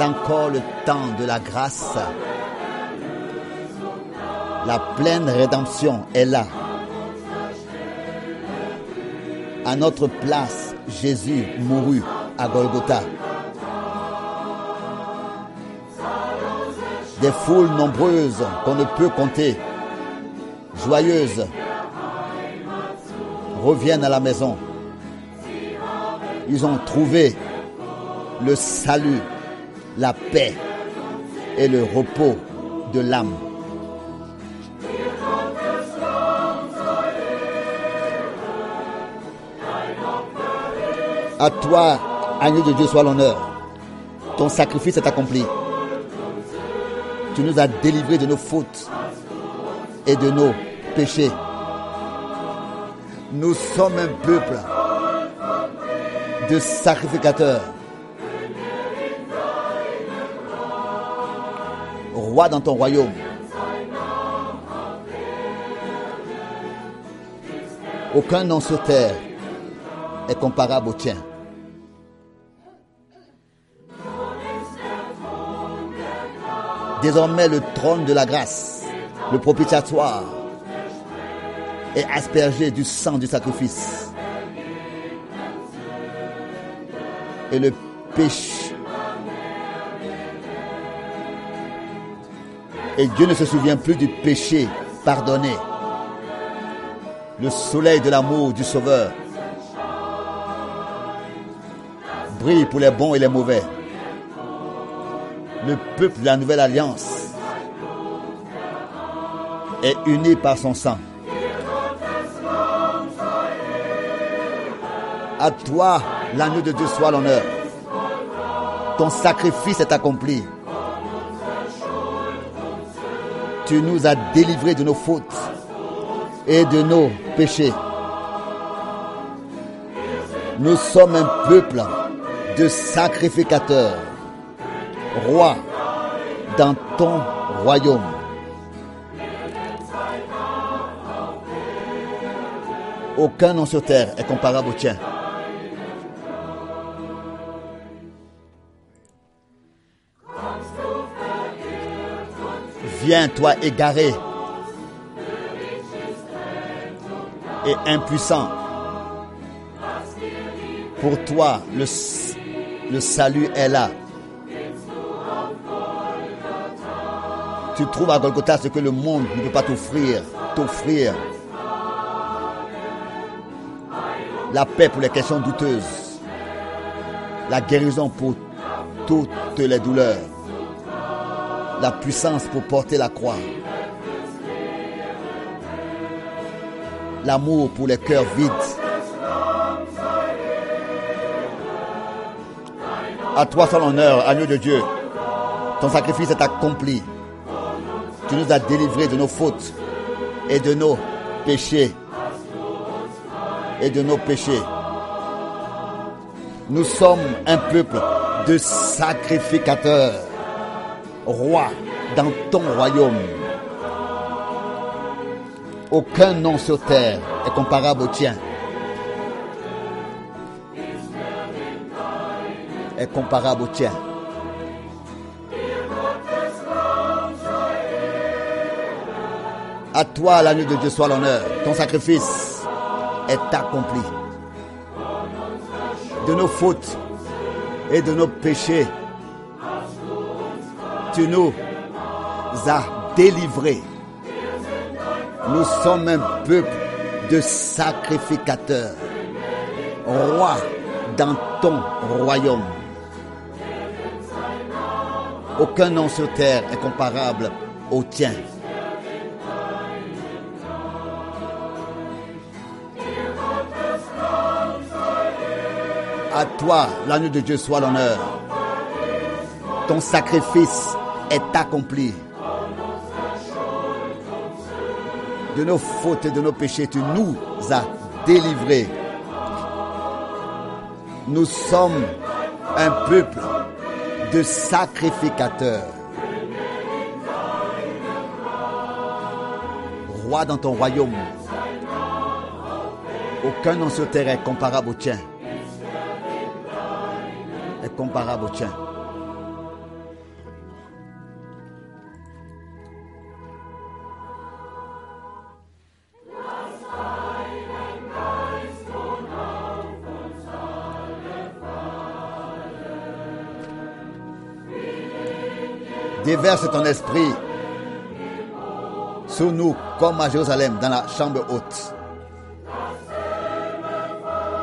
Encore le temps de la grâce. La pleine rédemption est là. À notre place, Jésus mourut à Golgotha. Des foules nombreuses qu'on ne peut compter, joyeuses, reviennent à la maison. Ils ont trouvé le salut, la paix et le repos de l'âme. À toi, agneau de Dieu, soit l'honneur. Ton sacrifice est accompli. Tu nous as délivrés de nos fautes et de nos péchés. Nous sommes un peuple de sacrificateurs. Dans ton royaume. Aucun nom sur terre est comparable au tien. Désormais, le trône de la grâce, le propitiatoire, est aspergé du sang du sacrifice. Et le péché. Et Dieu ne se souvient plus du péché pardonné. Le soleil de l'amour du Sauveur brille pour les bons et les mauvais. Le peuple de la nouvelle alliance est uni par son sang. À toi, l'agneau de Dieu soit l'honneur. Ton sacrifice est accompli. Tu nous as délivrés de nos fautes et de nos péchés. Nous sommes un peuple de sacrificateurs, roi dans ton royaume. Aucun nom sur terre est comparable au tien. Viens, toi égaré et impuissant. Pour toi, le, salut est là. Tu trouves à Golgotha ce que le monde ne peut pas t'offrir, t'offrir. La paix pour les questions douteuses. La guérison pour toutes les douleurs. La puissance pour porter la croix. L'amour pour les cœurs vides. À toi soit l'honneur, agneau de Dieu. Ton sacrifice est accompli. Tu nous as délivrés de nos fautes et de nos péchés. Et de nos péchés. Nous sommes un peuple de sacrificateurs, roi dans ton royaume. Aucun nom sur terre est comparable au tien. Est comparable au tien. À toi, l'agneau de Dieu, soit l'honneur. Ton sacrifice est accompli. De nos fautes et de nos péchés, tu nous as délivrés. Nous sommes un peuple de sacrificateurs, roi dans ton royaume. Aucun nom sur terre est comparable au tien. À toi, l'agneau de Dieu, soit l'honneur. Ton sacrifice est accompli. De nos fautes et de nos péchés, tu nous as délivrés. Nous sommes un peuple de sacrificateurs. Roi dans ton royaume. Aucun nom sur terre est comparable au tien. Est comparable au tien. Déverse ton esprit sur nous comme à Jérusalem dans la chambre haute.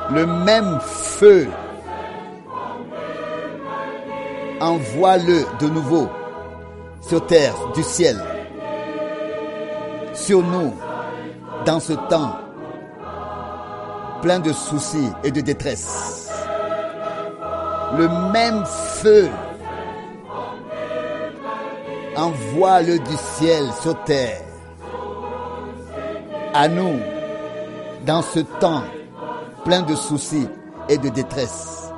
Le même feu, envoie-le de nouveau sur terre, du ciel, sur nous, dans ce temps plein de soucis et de détresse. Le même feu, envoie-le du ciel sur terre, à nous, dans ce temps plein de soucis et de détresse.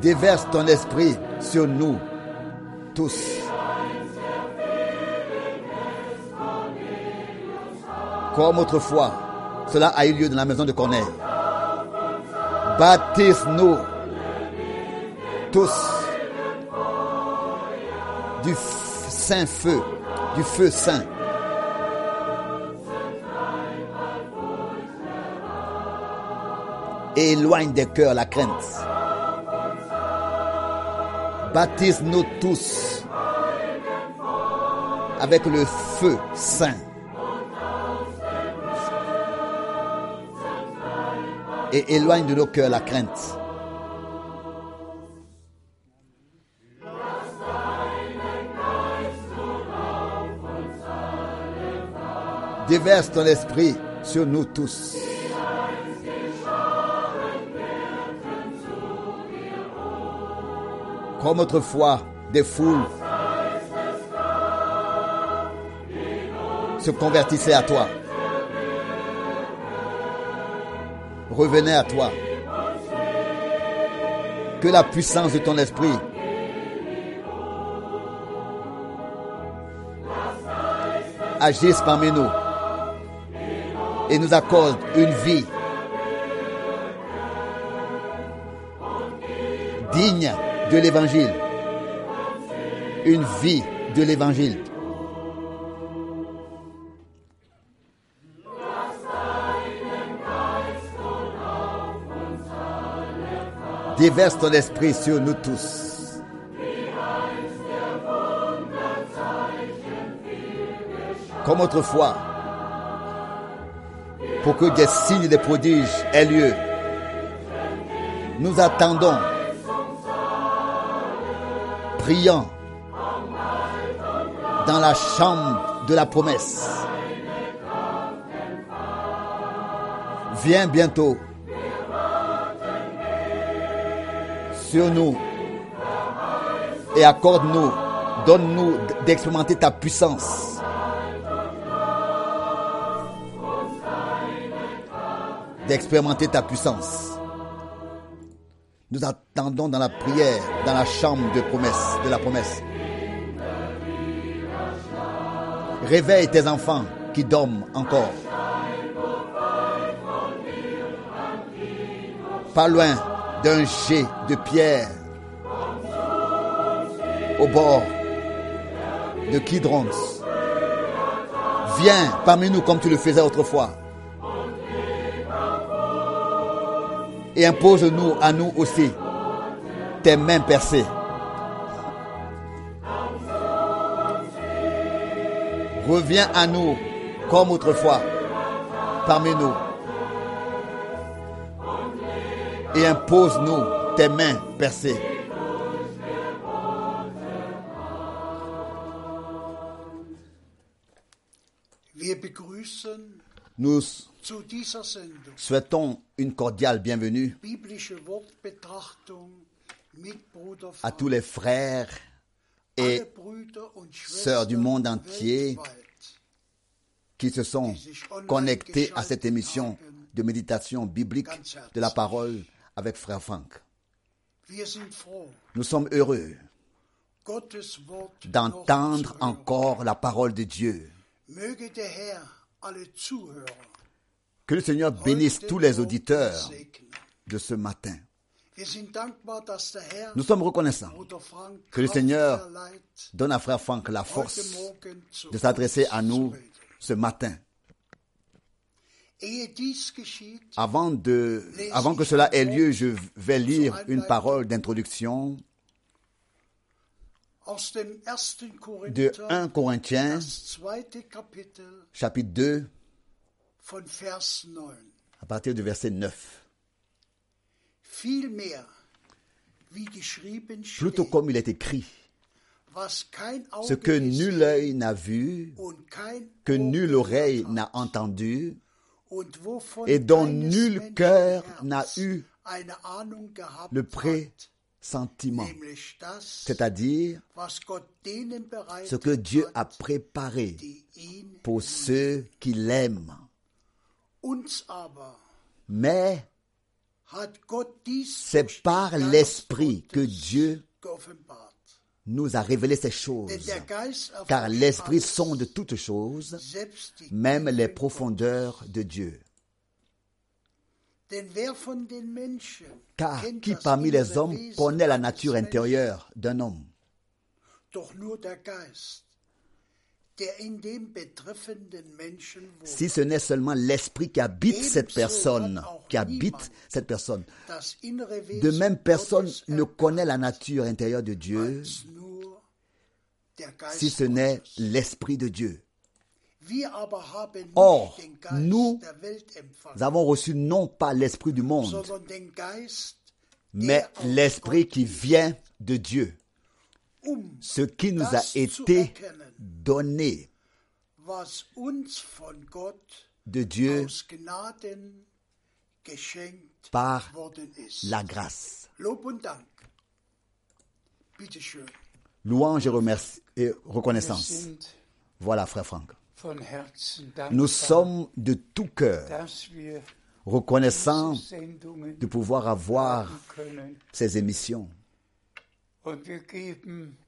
Déverse ton esprit sur nous tous. Comme autrefois, cela a eu lieu dans la maison de Corneille. Baptise-nous tous du saint feu, du feu saint. Éloigne des cœurs la crainte. Baptise-nous tous avec le feu saint. Et éloigne de nos cœurs la crainte. Déverse ton esprit sur nous tous. Comme autrefois, des foules se convertissaient à toi. Revenaient à toi. Que la puissance de ton esprit agisse parmi nous et nous accorde une vie digne de l'évangile. Une vie de l'évangile. Déverse ton esprit sur nous tous. Comme autrefois, pour que des signes et des prodiges aient lieu. Nous attendons, priant dans la chambre de la promesse. Viens bientôt sur nous et accorde-nous, donne-nous d'expérimenter ta puissance. d'expérimenter ta puissance. Nous attendons dans la prière, dans la chambre de promesse, de la promesse. Réveille tes enfants qui dorment encore. Pas loin d'un jet de pierre au bord de Kidrons. Viens parmi nous comme tu le faisais autrefois. et impose-nous à nous aussi tes mains percées. Reviens à nous comme autrefois parmi nous et impose-nous tes mains percées. Nous souhaitons une cordiale bienvenue à tous les frères et sœurs du monde entier qui se sont connectés à cette émission de méditation biblique de la parole avec frère Franck. Nous sommes heureux d'entendre encore la parole de Dieu. Que le Seigneur bénisse tous les auditeurs de ce matin. Nous sommes reconnaissants. Que le Seigneur Donne à frère Franck la force de s'adresser à nous ce matin. Avant, de, avant que cela ait lieu, je vais lire une parole d'introduction aus dem 1. de Korinther, 1 Corinthiens, chapitre 2, von Vers 9. à partir du verset 9. Vielmehr, wie geschrieben Plutôt comme il est écrit, ce que nul œil n'a vu, que nulle oreille n'a entendu, et dont nul cœur n'a eu le pressentiment, c'est-à-dire ce que Dieu a préparé pour ceux qui l'aiment. Mais c'est par l'Esprit que Dieu. Nous a révélé ces choses. Car l'Esprit sonde toutes choses, même les profondeurs de Dieu. Car qui parmi les hommes connaît la nature intérieure d'un homme? Si ce n'est seulement l'Esprit qui habite cette personne, qui habite cette personne, de même personne ne connaît la nature intérieure de Dieu si ce n'est l'Esprit de Dieu. Or, nous avons reçu non pas l'Esprit du monde, mais l'Esprit qui vient de Dieu, um ce qui nous a été donné de Dieu par la grâce. Louange et, remercie- et Wir reconnaissance. Voilà, frère Franck. Nous sommes de tout cœur reconnaissants de pouvoir avoir ces émissions.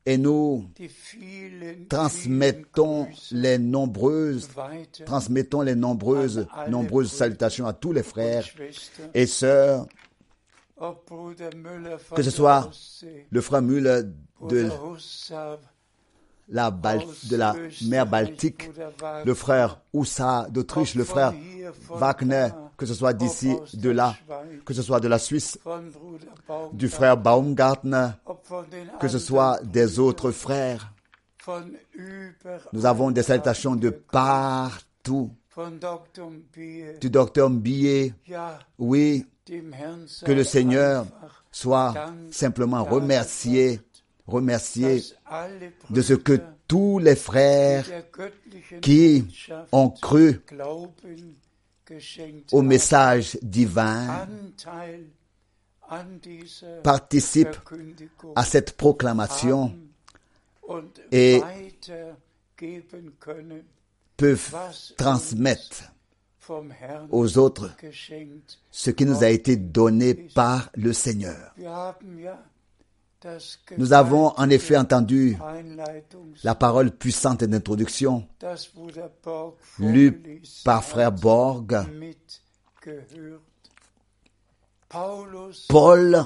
Et nous transmettons les nombreuses, transmettons les nombreuses, nombreuses salutations à tous les frères et sœurs, que ce soit le frère Müller de la, de la mer Baltique, le frère Oussa d'Autriche, le frère Wagner, que ce soit d'ici, de là, que ce soit de la Suisse, du frère Baumgartner, que ce soit des autres frères. Nous avons des salutations de partout. Du docteur Mbillet, oui, que le Seigneur soit simplement remercié, remercié de ce que tous les frères qui ont cru au message divin participent à cette proclamation et peuvent transmettre aux autres ce qui nous a été donné par le Seigneur. Nous avons en effet entendu la parole puissante d'introduction lue par frère Borg. Paul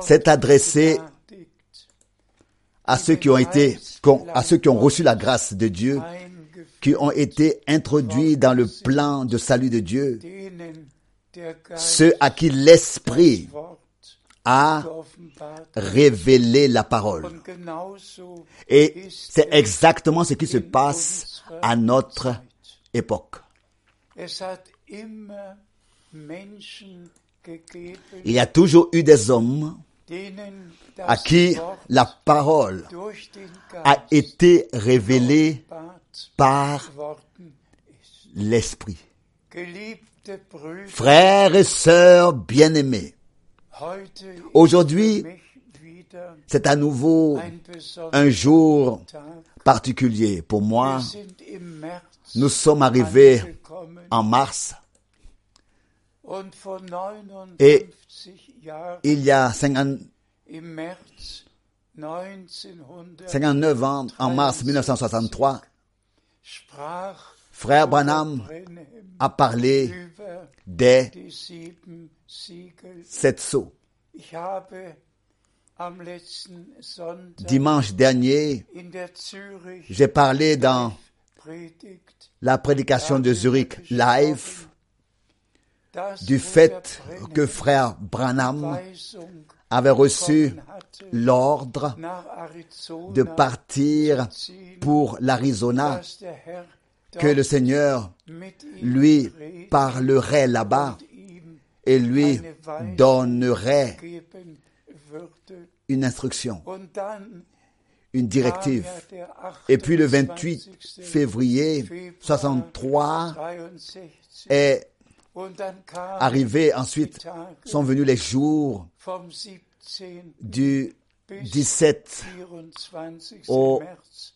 s'est adressé à ceux qui ont été, à ceux qui ont reçu la grâce de Dieu, qui ont été introduits dans le plan de salut de Dieu, ceux à qui l'Esprit a révélé la parole. Et c'est es exactement ce qui se passe à notre époque. Il y a toujours eu des hommes à qui la parole a été révélée par l'Esprit. Frères et sœurs bien-aimés, Aujourd'hui, c'est à nouveau un jour particulier pour moi. Nous sommes arrivés en mars. Und vor 59 Et Il y a 50 im März 1900 59 ans, en mars 1963, sprach frère Branham a parlé des sept sceaux. Dimanche dernier, j'ai parlé dans la prédication de Zurich live du fait que frère Branham avait reçu l'ordre de partir pour l'Arizona, que le Seigneur lui parlerait là-bas et lui donnerait une instruction, une directive. Et puis le 28. 28 février Februar 63 63 est und dann kam arrivé, ensuite sont venus les jours vom 17. du bis 17 24. au März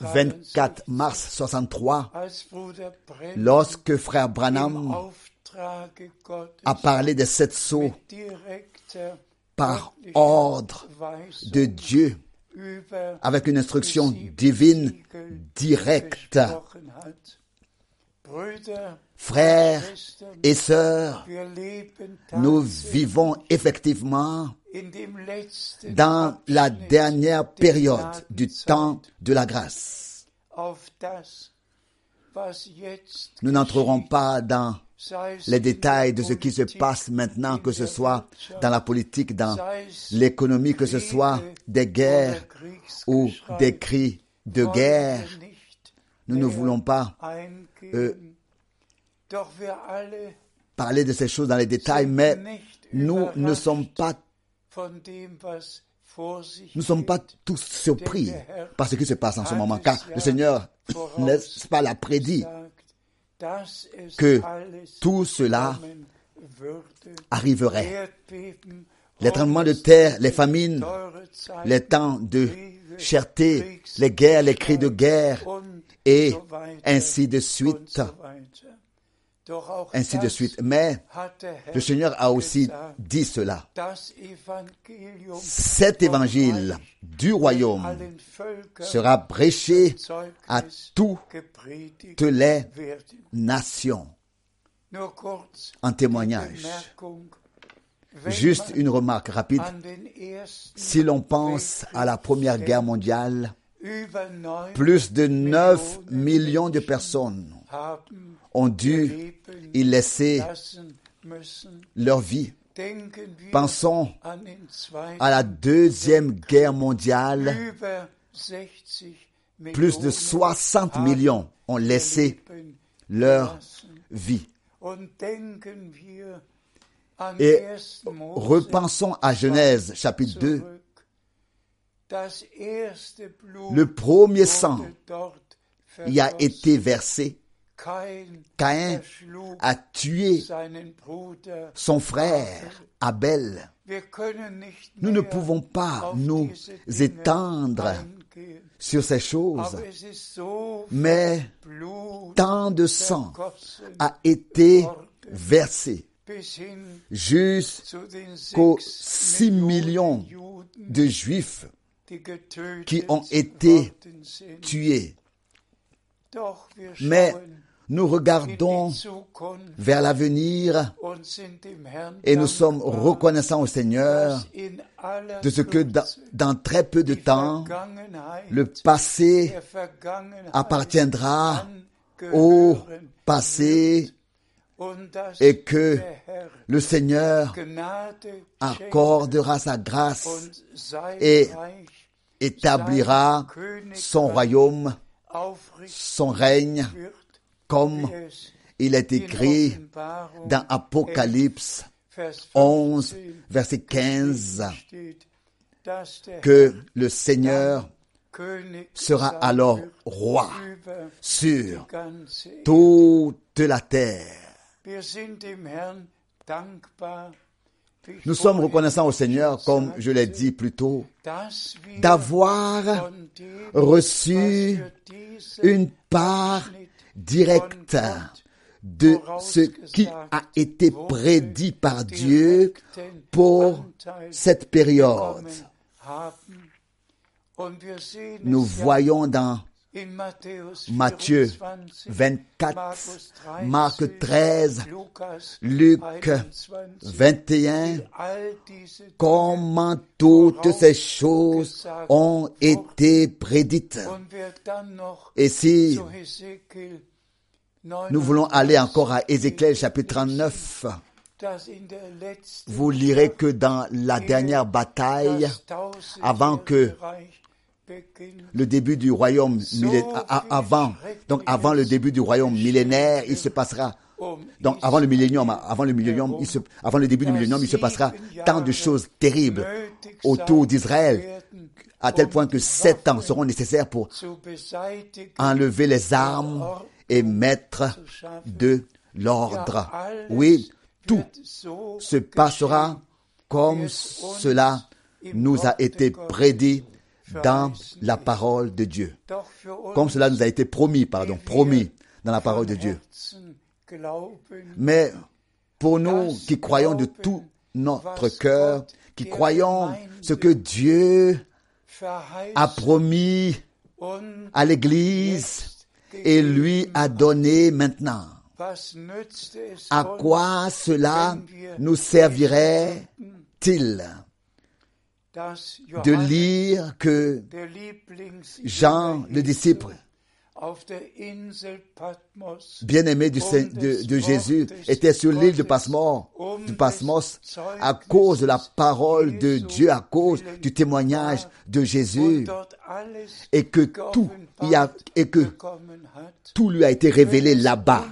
24 63, mars 63, als Bruder Brennan lorsque frère Branham a parlé des sept sceaux par ordre de Dieu, avec une instruction divine directe. Frères et sœurs, nous vivons effectivement dans la dernière der période du temps de la grâce. Nous n'entrerons pas dans les détails de ce qui se passe maintenant, in que ce soit dans la politique, dans l'économie, que ce soit des guerres ou des cris de guerre. Nous ne voulons pas euh, parler de ces choses dans les détails, mais nous ne sommes pas, nous sommes pas tous surpris par ce qui se passe en ce moment, car le Seigneur, n'est-ce pas, l'a prédit que tout cela arriverait. Les tremblements de terre, les famines, les temps de cherté, les guerres, les cris de guerre, et ainsi de suite, ainsi de suite. Mais le Seigneur a aussi dit cela. Cet évangile du royaume sera prêché à toutes les nations en témoignage. Juste une remarque rapide. Si l'on pense à la Première Guerre mondiale, plus de 9 millions de personnes ont dû y laisser leur vie. Pensons à la Deuxième Guerre mondiale. über 60 Plus de Millionen 60 haben millions ont laissé leur vie. Et 1. Mose repensons à Genèse chapitre 2. zurück. Das erste Blut Le premier sang y a été versé. Caïn a tué son frère Abel. Nous ne pouvons pas nous étendre sur ces choses, mais tant de sang a été versé jusqu'aux zu den 6 sechs millions de Juifs qui ont été tués. Mais nous regardons vers l'avenir et nous sommes reconnaissants au Seigneur de ce que dans, très peu de temps, le passé appartiendra au passé et que le Seigneur accordera sa grâce et établira son royaume, son règne, comme il est écrit dans Apocalypse Vers 11, 15 verset 15, steht, dass der que le Seigneur sera alors roi sur toute la terre. Nous sommes reconnaissants au Seigneur, comme je l'ai dit plus tôt, d'avoir reçu une part directe de ce qui a été prédit par Dieu pour cette période. Nous voyons dans Matthieu 24, 24, Markus 13, Marc 13, Lukas Luc 21, 21, all diese comment toutes ces choses ont été prédites. Et si nous voulons aller encore à Ézéchiel chapitre 39, dass in der letzten vous lirez que dans la dernière bataille, avant que. Le début du royaume avant donc avant le début du royaume millénaire, il se passera donc avant le millénium, avant le millénium, il se, avant le début du millénium, il se passera tant de choses terribles autour d'Israël, à tel point que sept ans seront nécessaires pour enlever les armes et mettre de l'ordre. Oui, tout se passera comme cela nous a été prédit dans la parole de Dieu. Comme cela nous a été promis, pardon, promis dans la parole de Dieu. Mais pour nous qui croyons de tout notre cœur, qui croyons ce que Dieu a promis à l'Église et lui a donné maintenant. À quoi cela nous servirait-il? De lire que Jean, le disciple bien-aimé Saint- de, de Jésus, était sur l'île de Pasmos, du Pasmos, à cause de la parole de Dieu, à cause du témoignage de Jésus, et que tout y a, et que tout lui a été révélé là-bas.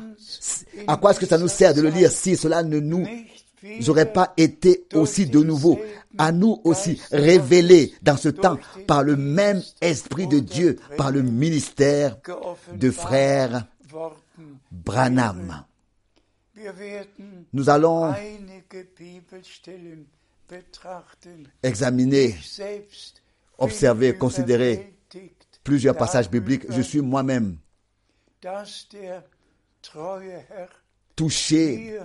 À quoi est-ce que ça nous sert de le lire si cela ne nous aurait pas été aussi de nouveau à nous aussi révélé dans ce temps par le même Esprit de Dieu, par le ministère de frère. Branham. Nous allons examiner Observer, considérer plusieurs passages bibliques. Je suis moi-même touché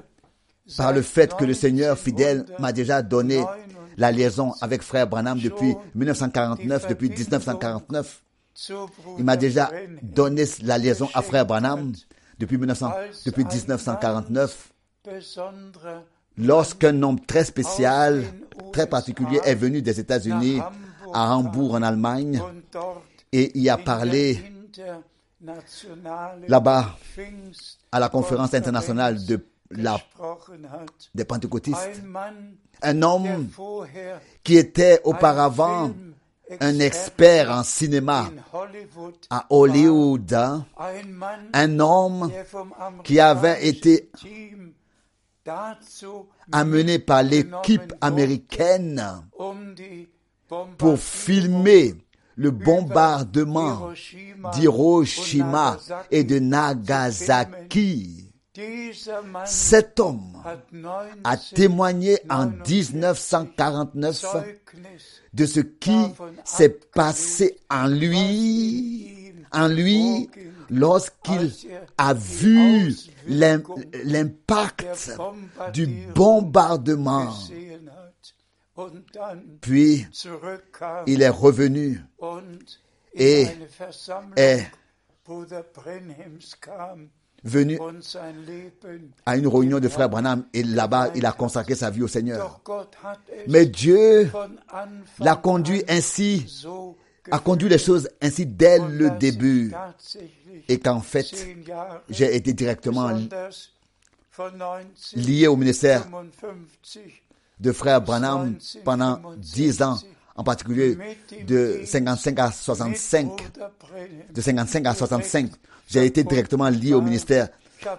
par le fait que le Seigneur fidèle m'a déjà donné 1999 la liaison avec frère Branham depuis 1949, depuis 1949. zu Bruder Il m'a déjà donné la liaison à frère Branham depuis, 1900 depuis 1949. besonderer Lorsqu'un homme très spécial, très particulier est venu des États-Unis à Hambourg en Allemagne et y a parlé là-bas à la conférence internationale de la, des Pentecôtistes. Un homme qui était auparavant un expert en cinéma. À Hollywood, un homme qui avait été amené par l'équipe américaine um pour filmer le bombardement d'Hiroshima et de Nagasaki. Cet homme a 19 témoigné en 1949 Zeugnis de ce qui s'est passé en lui, en lui, lorsqu'il a vu l'im- l'impact du bombardement. Puis il est revenu Et venu à une réunion de frères Branham et là-bas il a consacré sa vie au Seigneur. Mais Dieu l'a conduit ainsi, a conduit les choses ainsi dès le début et qu'en fait j'ai été directement lié au ministère 1955 de frère Branham pendant 10 ans, en particulier de 55 à 65. mit Bruder Brenhem De 55 à 65, j'ai été directement lié au ministère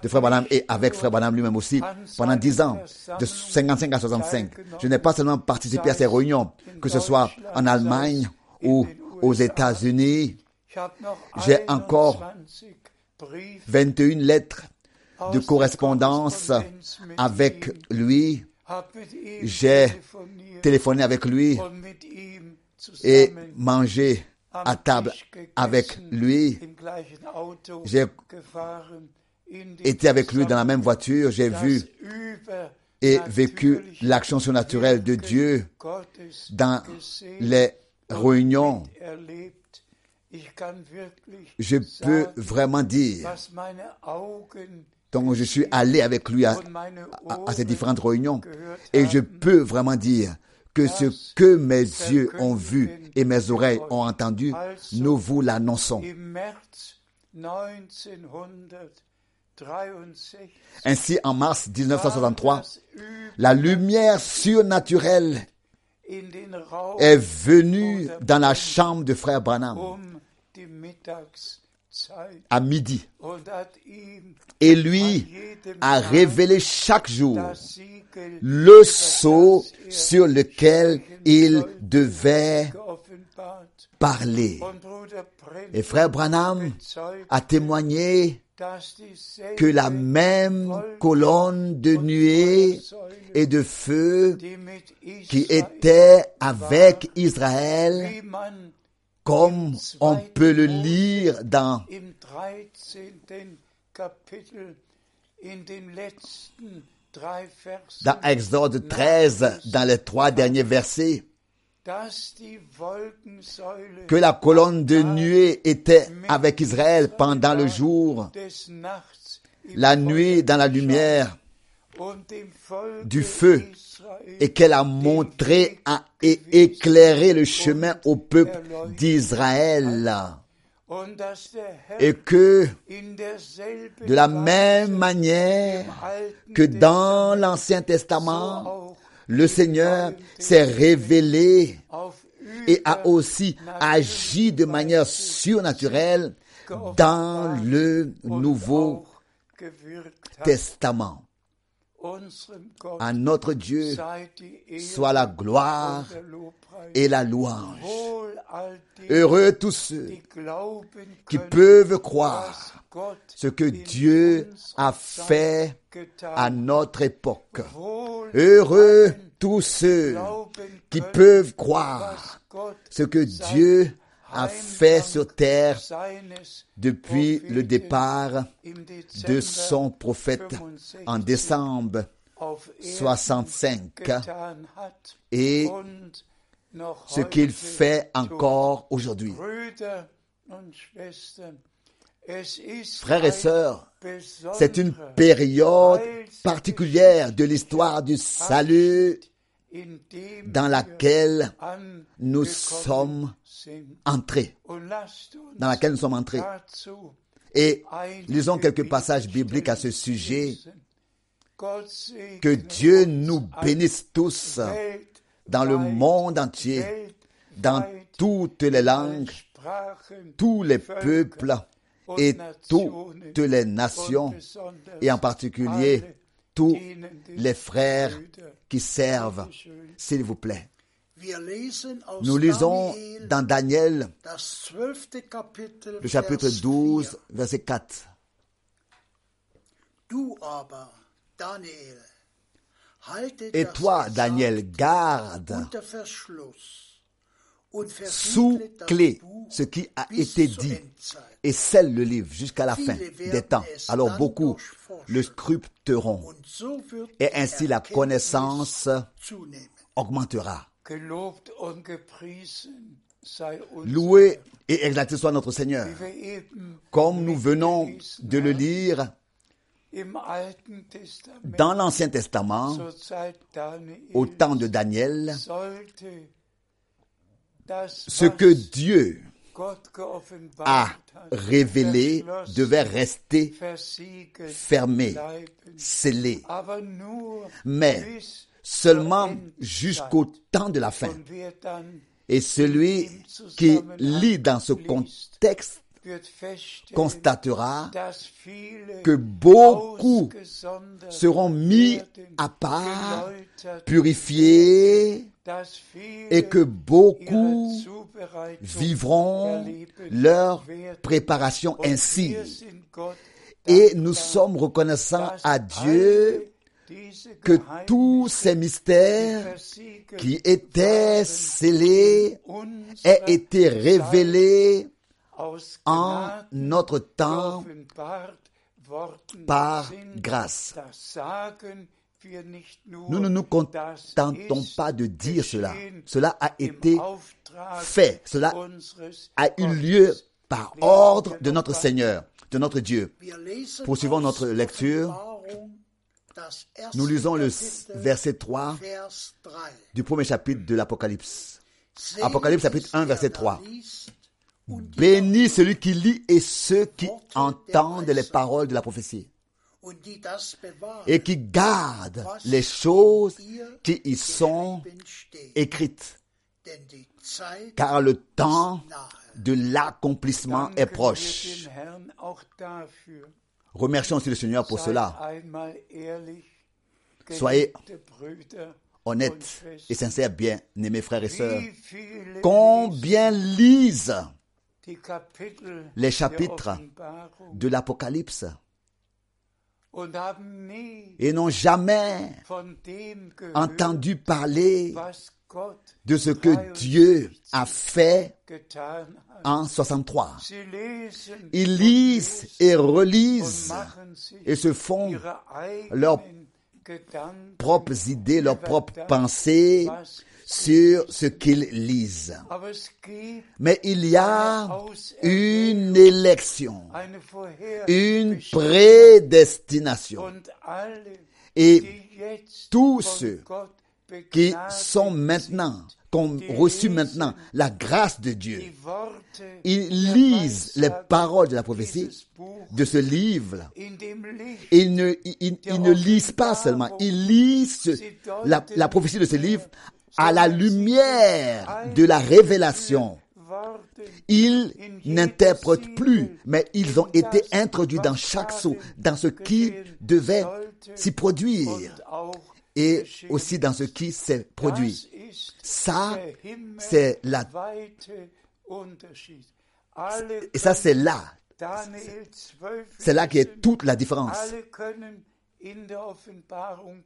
de frère Branham et avec frère Branham lui-même aussi pendant 10 ans, de 55 à 65. Je n'ai pas seulement participé à ces réunions, que ce soit en Allemagne ou aux États-Unis. J'ai encore 21 Briefe 21 lettres de correspondance avec lui. J'ai téléphoné avec lui et mangé à table avec lui. J'ai Été avec lui dans la même voiture, j'ai vu et vécu l'action surnaturelle de Dieu dans les réunions je peux vraiment dire, donc je suis allé avec lui à, ces différentes réunions et je peux vraiment dire que ce que mes yeux ont vu et mes oreilles ont entendu, nous vous l'annonçons. im März 1963 Ainsi, en mars war 1963, das Üben la lumière surnaturelle est venue dans la chambre de frère Branham à midi. Et lui a révélé chaque jour le sceau sur lequel il devait parler. Et frère Branham a témoigné que la même colonne de nuée et de feu qui était avec Israël, comme on peut le lire dans im 13. Kapitel in den letzten drei Versen, dans Exode 13, dans les trois derniers versets, que la colonne de nuée était avec Israël pendant le jour, la nuit dans la lumière, du feu, et qu'elle a montré et éclairé le chemin au peuple d'Israël. Et que de la même manière que dans l'Ancien Testament, le Seigneur s'est révélé et a aussi agi de manière surnaturelle dans le Nouveau. Testament. À notre Dieu soit la gloire et la louange. Heureux tous ceux qui peuvent croire ce que Dieu a fait à notre époque. Heureux tous ceux qui peuvent croire ce que Dieu a fait sur terre depuis le départ de son prophète 65 en décembre auf Erden 65 getan hat et ce qu'il fait encore aujourd'hui. Frères et sœurs, c'est une période particulière de l'histoire du salut dans laquelle nous sommes entrés. Dans laquelle nous sommes entrés. Et lisons quelques passages bibliques à ce sujet. Que Dieu nous bénisse tous dans le monde entier, dans toutes les langues, tous les peuples et toutes les nations, et en particulier tous les frères qui servent, s'il vous plaît. Nous lisons dans Daniel, le chapitre Vers 12, 4. verset 4. Du aber, Daniel, halte Et toi, Daniel, garde sous clé ce qui a été dit et scelle le livre jusqu'à la fin des temps. Alors beaucoup le scruteront wird et ainsi la connaissance augmentera. Loué et exalté soit notre Seigneur. Comme nous venons de le lire dans l'Ancien Testament, au temps de Daniel, ce que Dieu a révélé devait rester fermé, scellé, mais seulement jusqu'au temps de la fin. Et celui qui lit dans ce contexte constatera que beaucoup seront mis à part, purifiés, et que beaucoup vivront leur préparation ainsi. Et nous sommes reconnaissants à Dieu que tous ces mystères qui étaient scellés aient été révélés en notre temps par grâce. Nous ne nous contentons pas de dire cela. Cela a été fait. Cela a eu lieu par ordre de notre Seigneur, de notre Dieu. Poursuivons notre lecture. Nous lisons le verset 3 Vers 3. du premier chapitre de l'Apocalypse. Apocalypse chapitre ist 1, der, verset der 3. liest und die Béni celui qui lit et ceux qui entendent les paroles de la prophétie et qui gardent les choses qui y sont écrites. Car le temps de l'accomplissement est proche. Remercions aussi le Seigneur pour cela. Soyez geliebte Brüder und Honnête et Schwestern. sincère, bien aimés frères et sœurs. Combien lisent les chapitres de l'Apocalypse? Et n'ont jamais entendu parler de ce que Dieu a fait en 63. Sie lesen Ils lisent et relisent et se font leurs propres idées, leurs propres pensées sur ce qu'ils lisent. Mais il y a une élection, une prédestination. Et tous ceux qui sont maintenant, qui ont reçu maintenant la grâce de Dieu, ils lisent les paroles de la prophétie de ce livre. Ils ne, lisent pas seulement, ils lisent la prophétie de ce livre à la lumière de la révélation. Ils n'interprètent plus, mais ils ont été introduits dans chaque saut, dans ce qui devait s'y produire et aussi dans ce qui s'est produit. Ça, c'est la, et ça c'est là, Daniel 12 c'est là qui est toute la différence.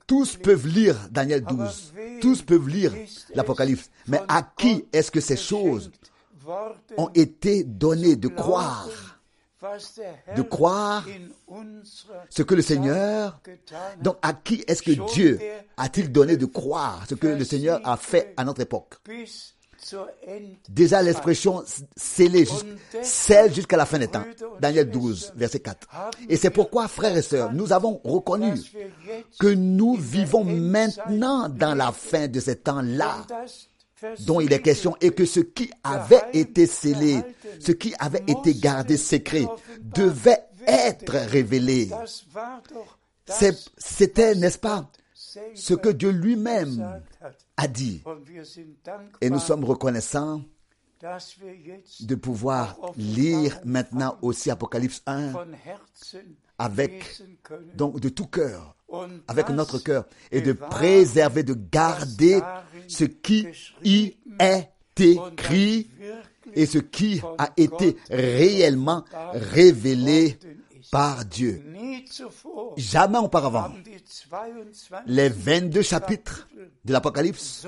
Tous peuvent lire Daniel 12, tous peuvent lire l'Apocalypse, mais à qui est-ce que ces choses ont été données de croire, de croire ce que le Seigneur, donc à qui est-ce que Dieu a-t-il donné de croire ce que le Seigneur a fait à notre époque? Déjà l'expression scellée, jusqu'à la fin des temps. Daniel 12, verset 4. Et c'est pourquoi, frères et sœurs, nous avons reconnu que nous vivons maintenant dans la fin de ces temps-là dont il est question et que ce qui avait été scellé, ce qui avait été gardé secret, devait être révélé. C'était, n'est-ce pas, ce que Dieu lui-même. A dit. Et nous sommes reconnaissants de pouvoir lire maintenant aussi Apocalypse 1 von Herzen avec, donc de tout cœur, avec notre cœur, et de préserver, de garder ce qui y est écrit et ce qui a été réellement révélé par Dieu. Jamais auparavant, haben die 22 les 22 chapitres de l'Apocalypse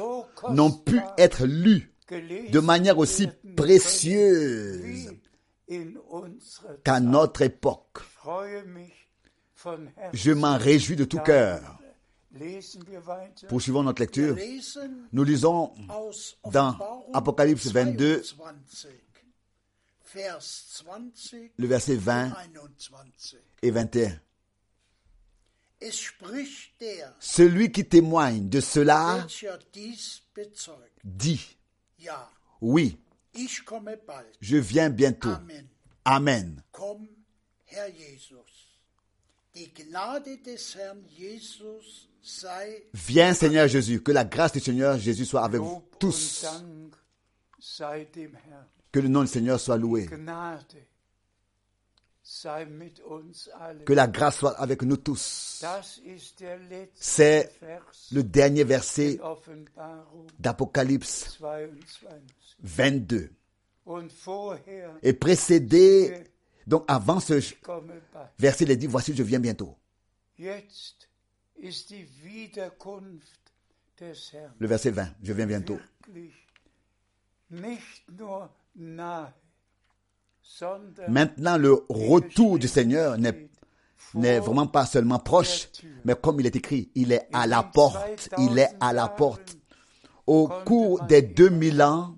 n'ont pu être lus de manière aussi précieuse qu'à notre époque. Je m'en réjouis de tout cœur. Poursuivons notre lecture. Nous lisons dans Apocalypse 22, 22, Vers 20 le verset und 20 21. et 21. Es spricht der, Celui qui témoigne de cela dit, oui, je viens bientôt. Amen. Amen. Komm, Herr Jesus. Die Gnade des Herrn Jesus sei Viens Seigneur Jésus, que la grâce du Seigneur Jésus soit avec vous tous. Que le nom du Seigneur soit loué. Que la grâce soit avec nous tous. C'est le dernier verset d'Apocalypse 22. 22. Und vorher Et précédé, donc avant ce verset, il est dit, voici, je viens bientôt. Le verset 20, je viens bientôt. Maintenant, le retour du Seigneur n'est vraiment pas seulement proche, mais comme il est écrit, il est à la porte, il est à la porte. Au cours des 2000 ans,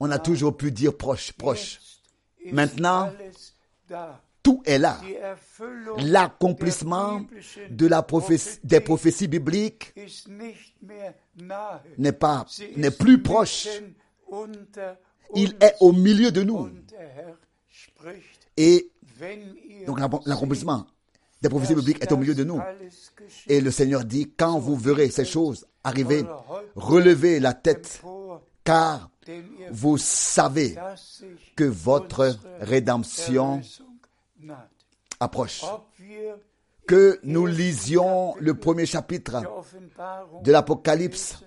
on a toujours pu dire proche, proche. Maintenant. Tout est là. L'accomplissement des prophéties bibliques n'est pas, n'est plus proche. Unter Il est au milieu de nous. Spricht, Et donc l'accom- l'accomplissement des prophéties bibliques est au milieu de nous. Et le Seigneur dit, quand vous verrez ces choses arriver, relevez la tête, car vous savez que votre rédemption approche. Que nous lisions le premier chapitre de l'Apocalypse,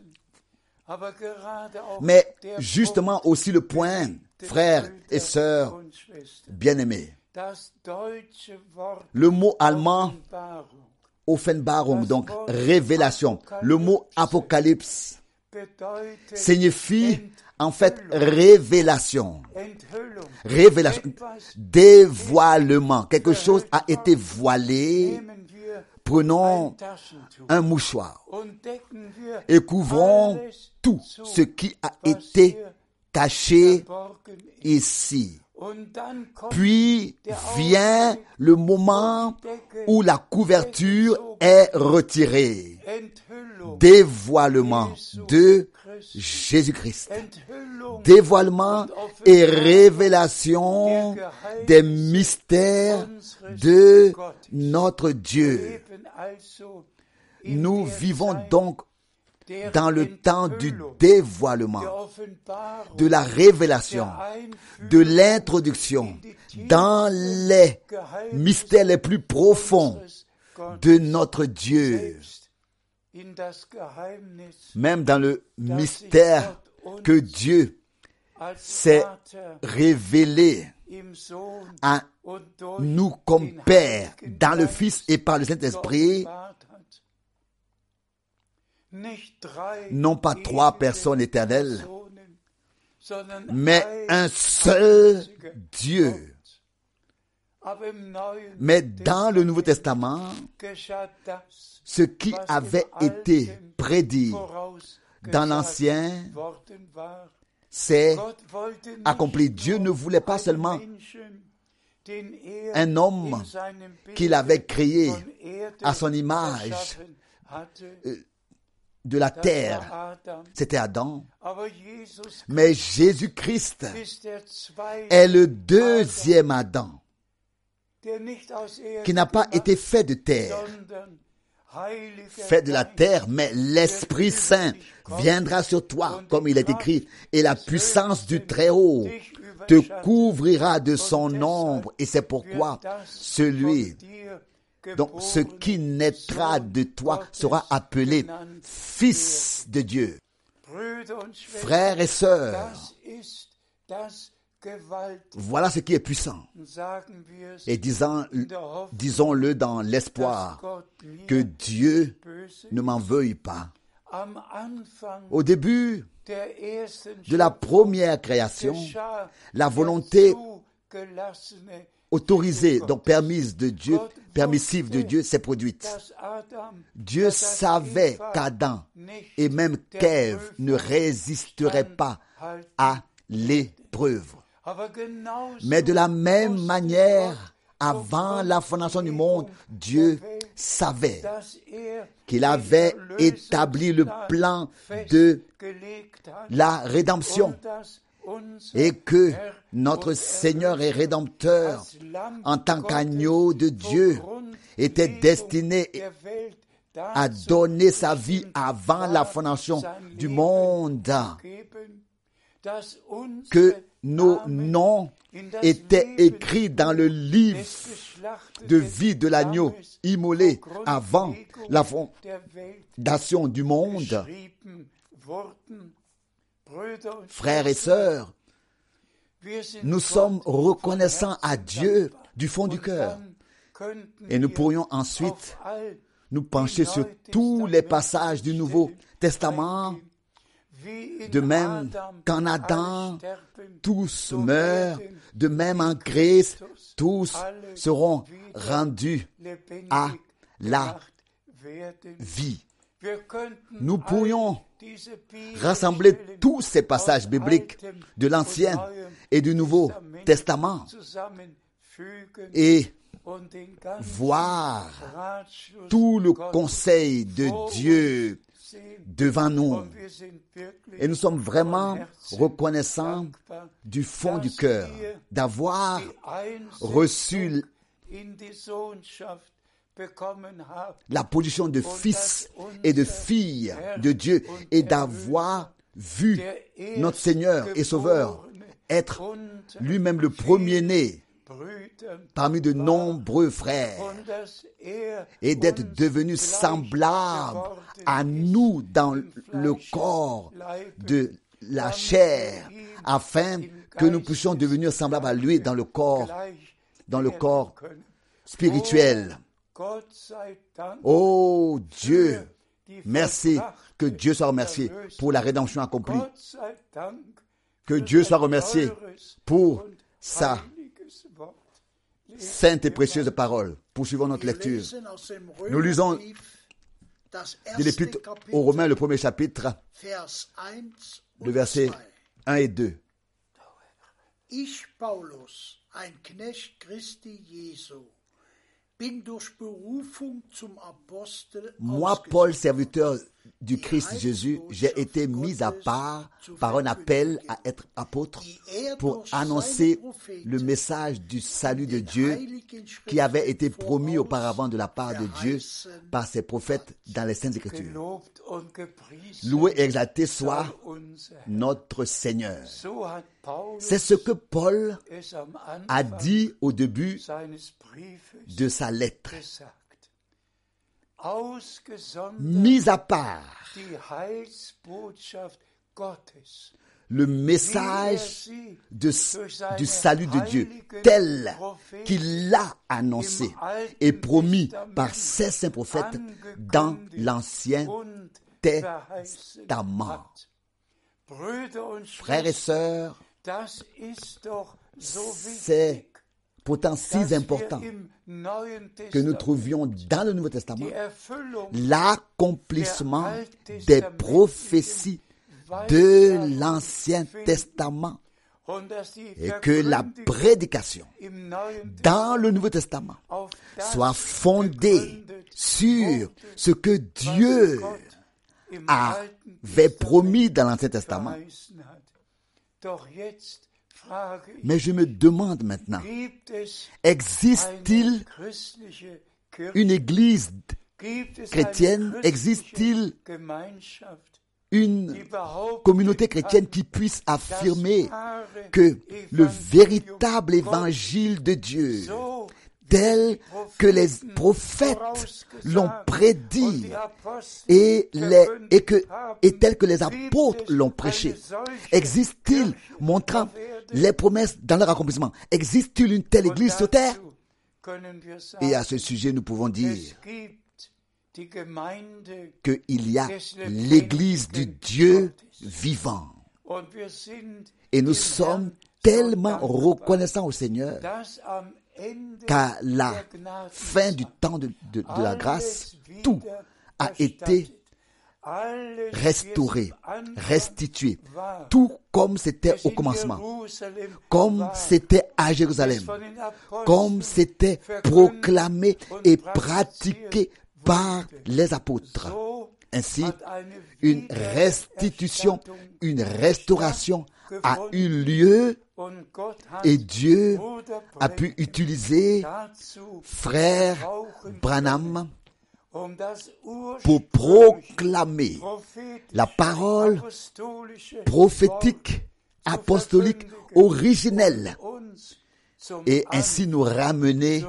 mais justement aussi le point, frères et sœurs bien-aimés. Le mot allemand Offenbarung donc révélation. Le mot apocalypse signifie en fait révélation. Révélation. Dévoilement. Quelque chose a été voilé. Prenons un mouchoir et couvrons tout ce qui a été caché ici. Puis vient le moment où la couverture est retirée. Dévoilement de Jésus-Christ. Dévoilement et révélation des mystères de notre Dieu. Nous vivons donc dans le temps du dévoilement, de la révélation, de l'introduction dans les mystères les plus profonds de notre Dieu. Même dans le mystère que Dieu s'est révélé à nous comme Père dans le Fils et par le Saint-Esprit, non pas trois personnes éternelles, mais un seul Dieu. Mais dans le Nouveau Testament, ce qui avait été prédit dans l'Ancien nicht accompli. Dieu ne voulait pas seulement er un homme qu'il avait créé à son image hatte, de la terre. C'était Adam. Mais Jésus-Christ est le deuxième Adam qui n'a pas été fait de terre, fait de la terre, mais l'Esprit Saint viendra sur toi, comme il est écrit, et la puissance du Très-Haut te couvrira de son ombre, et c'est pourquoi celui, donc ce qui naîtra de toi sera appelé Fils de Dieu. Frères et sœurs, voilà ce qui est puissant. Et disons-le dans l'espoir que Dieu ne m'en veuille pas. Au début de la première création, la volonté autorisée, donc permise de Dieu, permissive de Dieu, s'est produite. Dieu savait qu'Adam et même qu'Ève ne résisteraient pas à l'épreuve. Mais de la même manière, avant la fondation du monde, Dieu savait qu'il avait établi le plan de la rédemption et que notre Seigneur et Rédempteur, en tant qu'agneau de Dieu, était destiné à donner sa vie avant la fondation du monde, que nos noms étaient écrits dans le livre de vie de l'agneau immolé avant la fondation du monde. Frères et sœurs, nous sommes reconnaissants à Dieu du fond du cœur. Et nous pourrions ensuite nous pencher sur tous les passages du Nouveau Testament De même qu'en Adam, tous meurent, de même en Christ, tous seront rendus à la vie. Nous pourrions Rassembler tous ces passages bibliques de l'Ancien et du Nouveau Testament et voir tout le conseil de Dieu. Devant nous. Et nous sommes vraiment reconnaissants du fond du cœur d'avoir reçu la position de fils et de fille de Dieu et d'avoir vu notre Seigneur et Sauveur être lui-même le premier-né parmi de nombreux frères et d'être devenu semblable à nous dans le corps de la chair, afin que nous puissions devenir semblables à lui dans le corps dans le corps spirituel. Oh Dieu, merci, que Dieu soit remercié pour la rédemption accomplie. Que Dieu soit remercié pour sa. Sainte et précieuse parole. Poursuivons notre lecture Nous lisons de l'Épître aux Romains, le premier chapitre, Vers 1 le verset 2. 1 et 2. Ich, Paulus, ein Knecht Christi Jesu, bin durch Berufung zum Apostel Moi, Paul, serviteur du Christ Jésus, j'ai été mis à part par un appel à être apôtre pour annoncer le message du salut de Dieu qui avait été promis auparavant de la part de Dieu par ses prophètes dans les Saintes Écritures. Loué et exalté soit notre Seigneur. C'est ce que Paul a dit au début de sa lettre. Mis à part le message de- du salut de Dieu tel qu'il l'a annoncé et promis par ses saints prophètes dans l'Ancien Testament. Frères et sœurs, c'est pourtant si important que nous trouvions dans le Nouveau Testament l'accomplissement des prophéties de l'Ancien Testament et que la prédication dans le Nouveau Testament soit fondée sur ce que Dieu avait promis dans l'Ancien Testament. Mais je me demande maintenant, existe-t-il une église, chrétienne? Existe-t-il une communauté chrétienne qui puisse affirmer que le véritable évangile de Dieu, tel que les prophètes l'ont prédit et, et, que, et tel que les apôtres l'ont prêché. Existe-t-il, montrant les promesses dans leur accomplissement, existe-t-il une telle église sur terre? Et à ce sujet, nous pouvons dire qu'il y a l'église du Dieu vivant. Et nous sommes tellement reconnaissants au Seigneur qu'à la fin du temps de, la grâce, tout a été restauré, restitué, tout comme c'était au commencement, comme c'était à Jérusalem, comme c'était proclamé et pratiqué par les apôtres. Ainsi, une restitution, une restauration a eu lieu et Dieu a pu utiliser frère Branham pour proclamer la parole prophétique, apostolique, originelle et ainsi nous ramener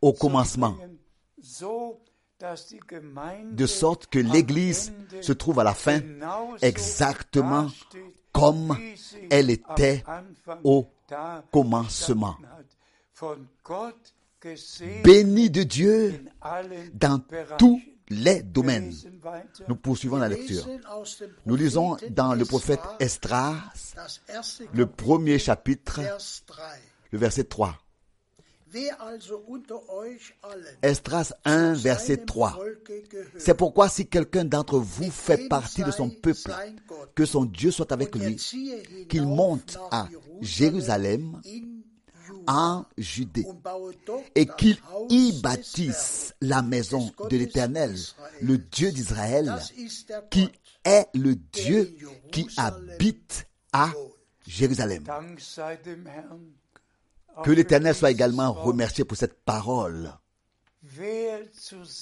au commencement, de sorte que l'Église se trouve à la fin exactement comme elle était au commencement. Béni de Dieu dans tous les domaines. Nous poursuivons la lecture. Nous lisons dans le prophète Esdras, le premier chapitre, Vers 3. le verset 3. Estras 1, zu verset seinem 3. Volke gehört, C'est pourquoi si quelqu'un d'entre vous fait partie de son peuple, que son Dieu soit avec er lui, qu'il monte à Jérusalem, en Judée, et qu'il y bâtisse la maison de l'Éternel, le Dieu d'Israël, qui est le Dieu qui habite à Jérusalem. Que l'Éternel soit également remercié pour cette parole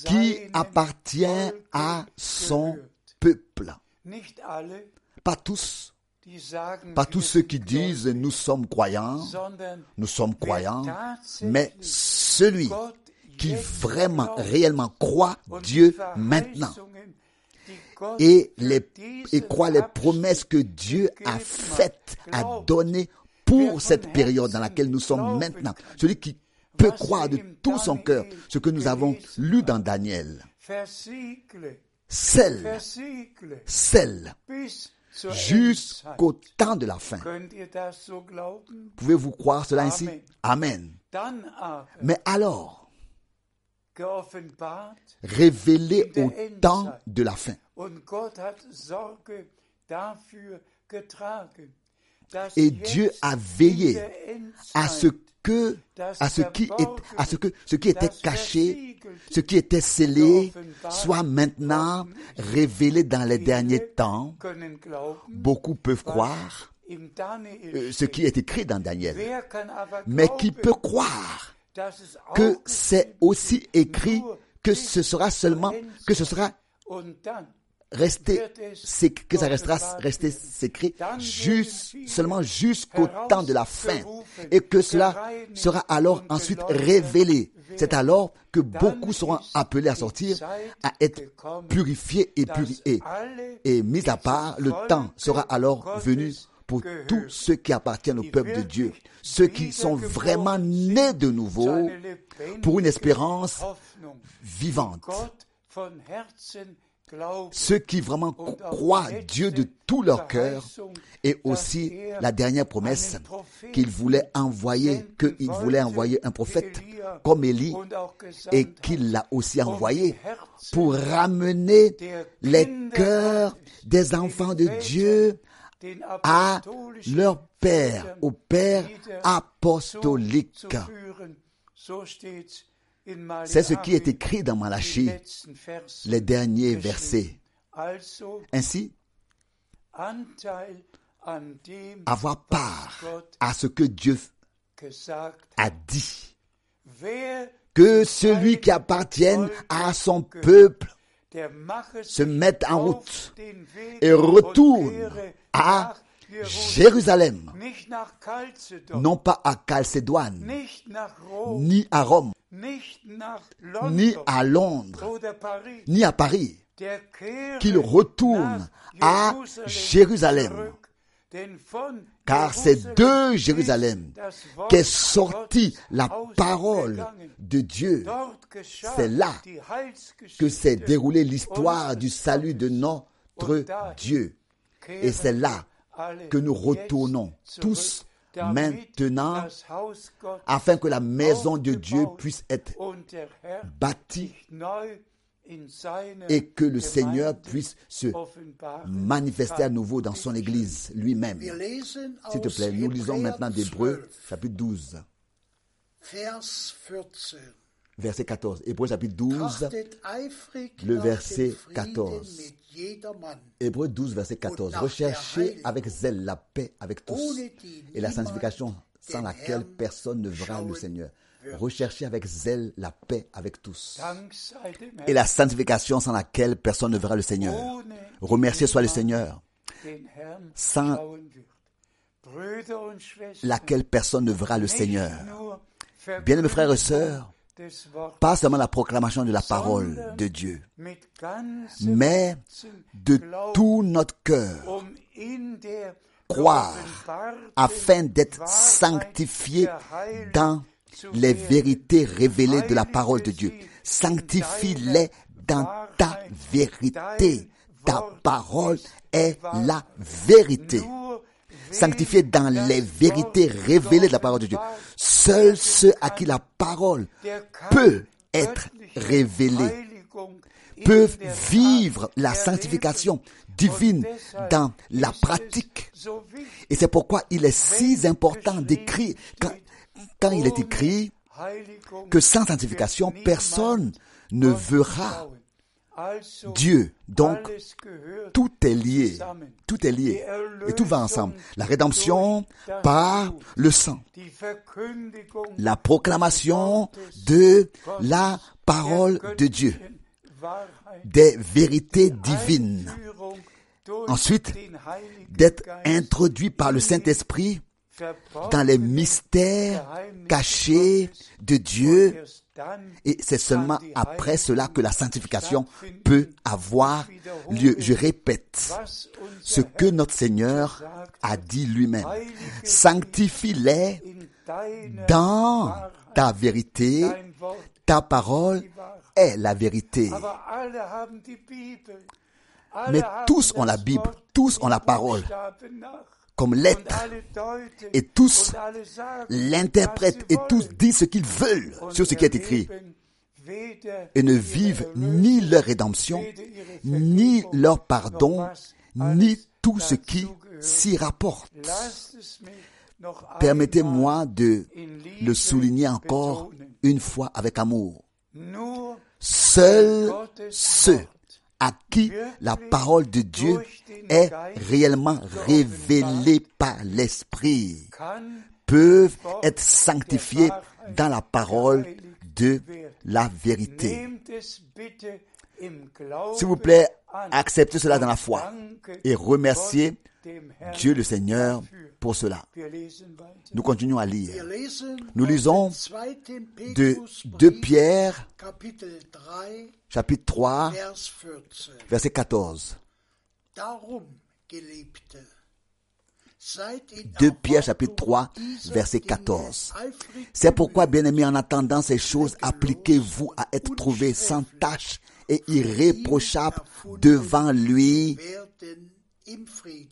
qui appartient à son peuple. Pas tous, pas tous ceux qui disent nous sommes croyants, nous sommes croyants, mais celui qui vraiment, réellement croit Dieu die maintenant et, et croit les promesses que Dieu a faites, a données pour cette période dans laquelle nous sommes maintenant. Celui qui peut croire de tout son cœur ce que nous avons lu dans Daniel. Celle, celle, jusqu'au temps de la fin. Pouvez-vous croire cela ainsi? Amen. Mais alors, révélé au temps de la fin. Et Dieu a veillé à ce que, ce qui était caché, ce qui était scellé, soit maintenant révélé dans les derniers temps. Beaucoup peuvent croire euh, ce qui est écrit dans Daniel. Mais qui peut croire que c'est aussi écrit que ce sera seulement, que ce sera c'est que ça restera resté écrit juste, seulement jusqu'au temps de la fin. Et que cela sera alors ensuite révélé. C'est alors que beaucoup seront appelés à sortir, à être purifiés et purifiés. alle Et mis à part, le temps sera alors venu pour tous ceux qui appartiennent au peuple de Dieu, ceux qui sont vraiment nés de nouveau pour une espérance vivante. Ceux qui vraiment croient die Dieu de tout leur cœur et aussi la dernière promesse qu'il voulait envoyer, qu'il voulait envoyer un prophète comme Élie et qu'il l'a aussi envoyé pour ramener les cœurs des enfants de Dieu à leur Père, au Père apostolique. C'est ce qui est écrit dans Malachie, les derniers versets. Ainsi, avoir part à ce que Dieu a dit. Que celui qui appartienne à son peuple se mette en route et retourne à. Jérusalem, non pas à Rom, ni à Rome, ni à Londres, ni à Paris, qu'il retourne à Jérusalem. Car c'est de Jérusalem qu'est sortie la parole de Dieu. C'est là que s'est déroulée l'histoire du salut de notre Dieu. Et c'est là que nous retournons tous maintenant afin que la maison de Dieu puisse être bâtie et que le Seigneur puisse se manifester à nouveau dans son Église lui-même. S'il te plaît, nous lisons maintenant d'Hébreux 12, chapitre 12, Vers 14. Verset 14. Hébreux chapitre 12, Trachtet eifrig Le verset dem Frieden 14. mit jedermann, Hébreux 12, verset 14. Recherchez avec zèle la paix avec tous et la sanctification sans laquelle personne ne verra le Seigneur. Recherchez avec zèle la paix avec tous et la sanctification sans laquelle personne ne verra le Seigneur. ohne Remercié soit le Seigneur, sans laquelle personne ne verra le Seigneur. Bien-aimés frères et sœurs, pas seulement la proclamation de la parole de Dieu, mais de tout notre cœur, um croire afin d'être sanctifié dans les vérités révélées de la parole de Dieu. Sanctifie-les dans ta vérité. Ta parole est la vérité. Sanctifié dans les vérités révélées de la parole de Dieu. Seuls ceux à qui la parole peut être révélée peuvent vivre la sanctification divine dans la pratique. Et c'est pourquoi il est si important d'écrire, quand, quand il est écrit que sans sanctification, personne ne verra Dieu. Donc, tout est lié. Tout est lié. Et tout va ensemble. La rédemption par le sang. La proclamation de la parole de Dieu. Des vérités divines. Ensuite, d'être introduit par le Saint-Esprit dans les mystères cachés de Dieu. Et c'est seulement après cela que la sanctification peut avoir lieu. Je répète ce que notre Seigneur a dit lui-même. Sanctifie-les dans ta vérité. Ta parole est la vérité. Mais tous ont la Bible, tous ont la parole comme lettre. Et tous l'interprètent et tous disent ce qu'ils veulent sur ce qui est écrit. Et ne vivent ni leur rédemption, ni leur pardon, ni tout ce qui s'y rapporte. Permettez-moi de le souligner encore une fois avec amour. Seuls ceux à qui la parole de Dieu est réellement révélée par l'Esprit peuvent être sanctifiés dans la parole de la vérité. S'il vous plaît, acceptez cela dans la foi et remerciez Dieu le Seigneur pour cela. Nous continuons à lire. Nous lisons de 2 Pierre, chapitre 3, verset 14. 2 Pierre chapitre 3 verset 14. C'est pourquoi, bien-aimés, en attendant ces choses, appliquez-vous à être trouvés sans tâche et irréprochables devant lui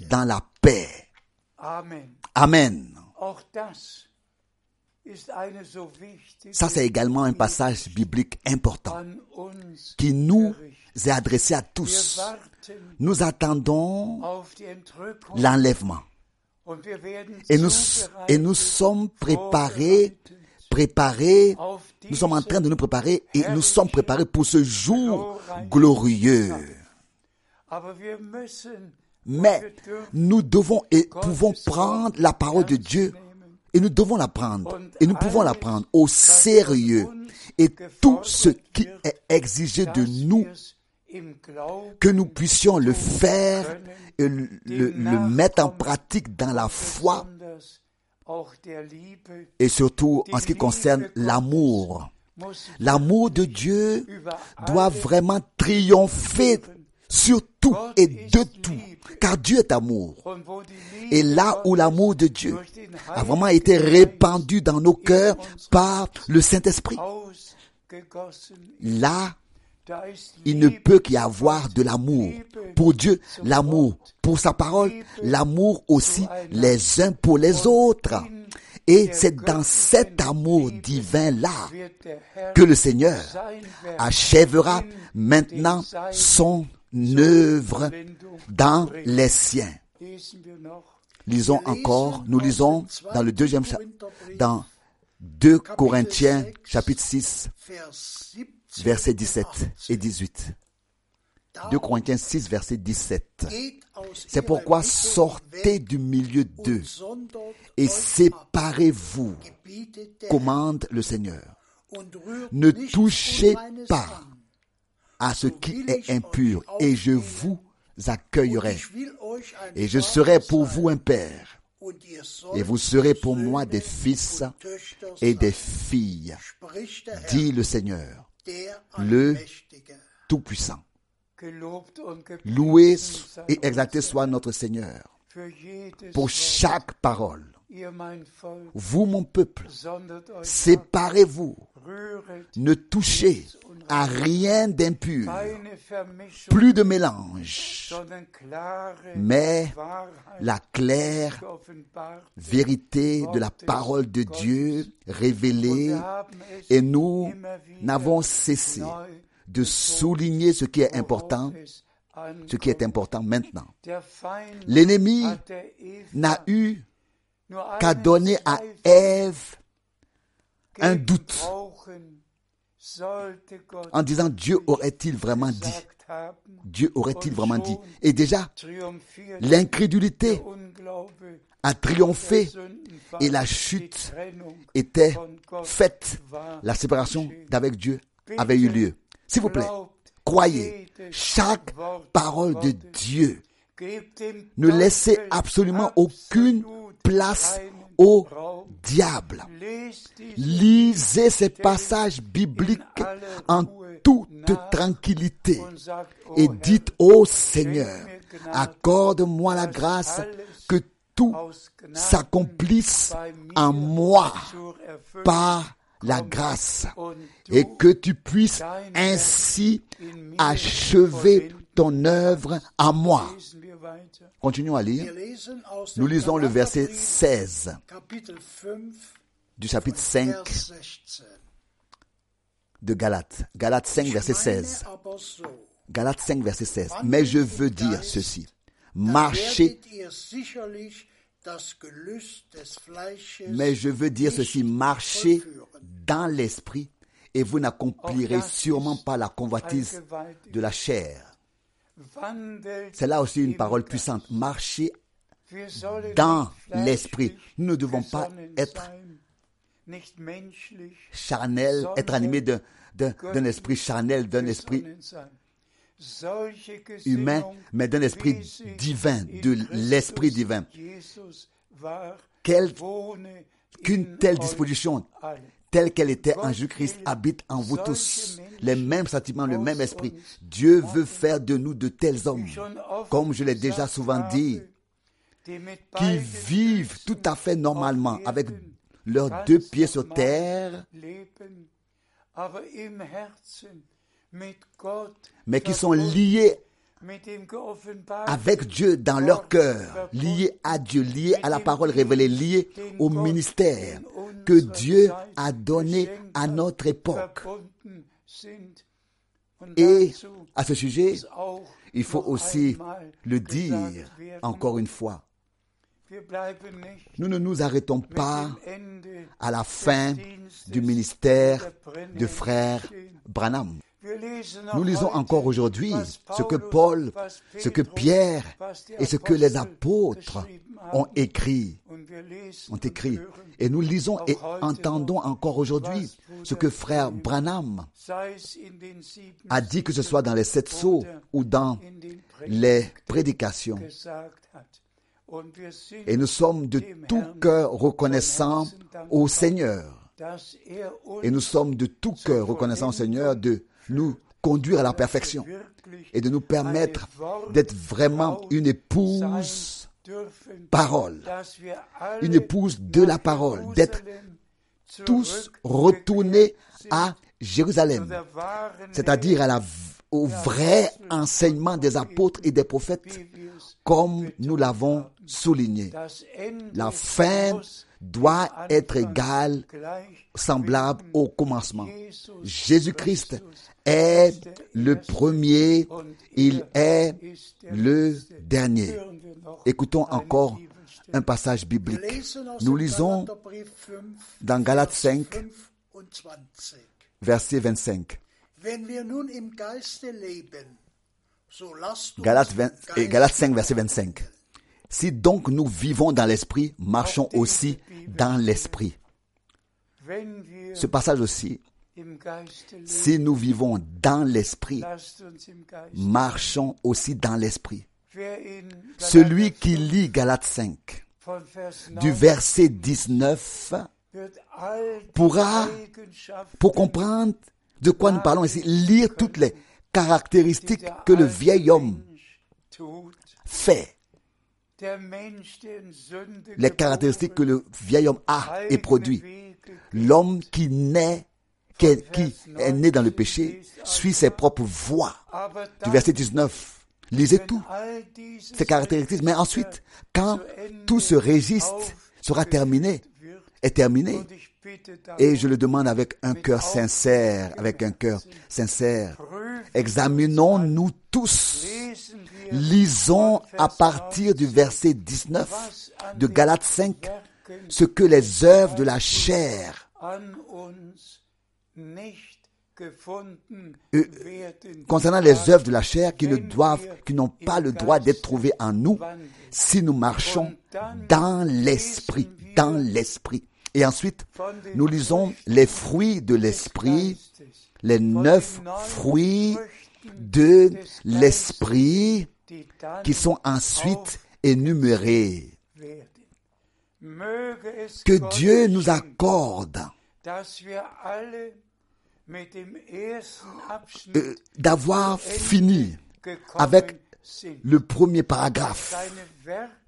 dans la paix. Amen. Ça, c'est également un passage biblique important qui nous est adressé à tous. Nous attendons l'enlèvement. Et nous, et nous sommes préparés, préparés, nous sommes en train de nous préparer et nous sommes préparés pour ce jour glorieux. Mais nous devons et pouvons prendre la parole de Dieu et nous devons la prendre et nous pouvons la prendre au sérieux. Et tout ce qui est exigé de nous, que nous puissions le faire et le, le mettre en pratique dans la foi et surtout en ce qui concerne l'amour. L'amour de Dieu doit vraiment triompher sur tout et de tout, car Dieu est amour. Et là où l'amour de Dieu a vraiment été répandu dans nos cœurs par le Saint-Esprit, là, il ne peut qu'y avoir de l'amour pour Dieu, l'amour pour sa parole, l'amour aussi les uns pour les autres. Et c'est dans cet amour divin-là que le Seigneur achèvera maintenant son œuvre dans les siens. Lisons encore, nous lisons dans le deuxième chapitre, dans 2 Corinthiens chapitre 6, versets 17 et 18. 2 Corinthiens 6, verset 17. C'est pourquoi sortez du milieu d'eux et séparez-vous, commande le Seigneur. Ne touchez pas à ce qui est impur et je vous accueillerai. Et je serai pour vous un père. Et vous serez pour moi des fils et des filles, dit le Seigneur, le Tout-Puissant. Loué et exalté soit notre Seigneur pour chaque parole vous mon peuple, séparez-vous, ne touchez à rien d'impur, plus de mélange, mais la claire vérité de la parole de Dieu révélée. Et nous n'avons cessé de souligner ce qui est important, ce qui est important maintenant. L'ennemi n'a eu einen donner à Ève un doute en disant Dieu aurait-il vraiment dit? Dieu aurait-il vraiment dit? Et déjà, l'incrédulité a triomphé et la chute était faite. La séparation d'avec Dieu avait eu lieu. S'il vous plaît, croyez chaque parole de. Dieu. Ne laissez absolument aucune place au diable. Lisez ces passages bibliques en toute tranquillité et dites au Seigneur, accorde-moi la grâce que tout s'accomplisse en moi par la grâce et que tu puisses ainsi achever ton œuvre en moi. Continuons à lire. Nous lisons le verset Galaterbrief, 16 Kapitel 5, du chapitre 5 Vers 16. de Galates. Galates 5, verset Ich meine 16. aber so, Galates 5, verset 16. Mais je veux dire ceci. Marchez, mais je veux dire ceci. Marchez dans l'esprit et vous n'accomplirez sûrement pas la convoitise de la chair. C'est là aussi une parole puissante. Sollen dans l'esprit. Nous ne devons pas être charnels, être animés d'un, esprit charnel, d'un esprit humain, mais d'un esprit divin, in de l'esprit divin. Quelle- Qu'une telle disposition. Telle qu'elle était en Jésus-Christ, habite en vous tous. Les mêmes sentiments, le même esprit. Dieu veut faire de nous de tels hommes, comme je l'ai déjà souvent dit, qui vivent tout à fait normalement, avec leurs deux pieds sur terre, mais qui sont liés avec Dieu dans leur cœur, liés à Dieu, liés à la parole révélée, liés au ministère que Dieu a donné à notre époque. Et à ce sujet, il faut aussi le dire encore une fois. Nous ne nous arrêtons pas à la fin du ministère de frère. Branham. Nous lisons encore aujourd'hui ce que Paul, ce que Pierre et ce que les apôtres ont écrit, ont écrit. Et nous lisons et entendons encore aujourd'hui ce que frère Branham a dit que ce soit dans les sept sceaux ou dans les prédications. Et nous sommes de tout Herrn cœur reconnaissants au Seigneur. er Et nous sommes de tout cœur reconnaissants au Seigneur de nous conduire à la perfection et de nous permettre d'être vraiment une épouse parole, une épouse de la parole, d'être tous retournés à Jérusalem, c'est-à-dire au vrai enseignement des apôtres et des prophètes, comme nous l'avons souligné. La fin doit être égale, semblable au commencement. Jésus-Christ est le premier, il er est le dernier. Écoutons encore un passage biblique. Nous lisons Galaterbrief 5, dans Galates Vers 5, 25. verset 25. Wenn wir nun im Geiste leben, so lasst uns Galates, im 20 Geiste et Galates 5, verset 25. Si donc nous vivons dans l'esprit, marchons aussi dans l'esprit. Ce passage aussi, si nous vivons dans l'esprit, marchons aussi dans l'esprit. Celui qui lit Galates 5, von Vers 9 du verset 19, wird all die pourra, pour comprendre de quoi nous parlons ici, lire toutes les caractéristiques que le vieil homme fait. Les caractéristiques que le vieil homme a et produit. L'homme qui naît, qui est, qui est né dans le péché, suit ses propres voies. Du verset 19, lisez tout, ces caractéristiques. Mais ensuite, quand tout ce registre sera terminé, est terminé, et je le demande avec un cœur sincère, avec un cœur sincère, examinons-nous tous, lisons à partir du 19, verset 19 was an de Galates 5 Werken ce que les œuvres de la chair Euh, werden. concernant les œuvres de la chair qui ne doivent, qui n'ont pas le droit d'être trouvées en nous si nous marchons dans l'esprit, dans l'esprit. Et ensuite, nous lisons les fruits de l'esprit, les neuf fruits de l'esprit qui sont ensuite énumérés. Que Dieu nous accorde euh, d'avoir fini avec. Le premier paragraphe.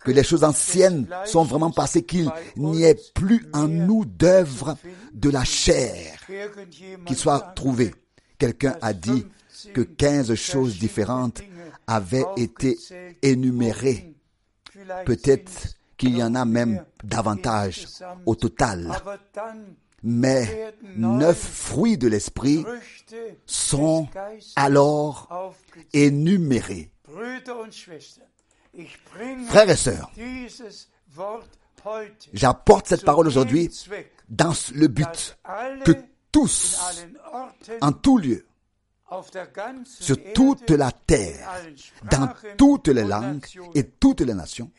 Que les choses anciennes sont vraiment passées, qu'il n'y ait plus en nous d'œuvres de la chair qui soient sagt, trouvées. Quelqu'un a dit que 15 choses différentes avaient été énumérées. Peut-être qu'il y en a même davantage au total. Mais neuf fruits de l'esprit sont alors énumérés. Frères et sœurs, j'apporte cette parole aujourd'hui dans le but que tous, en tout lieu, sur toute la terre, dans toutes les langues et toutes les nations,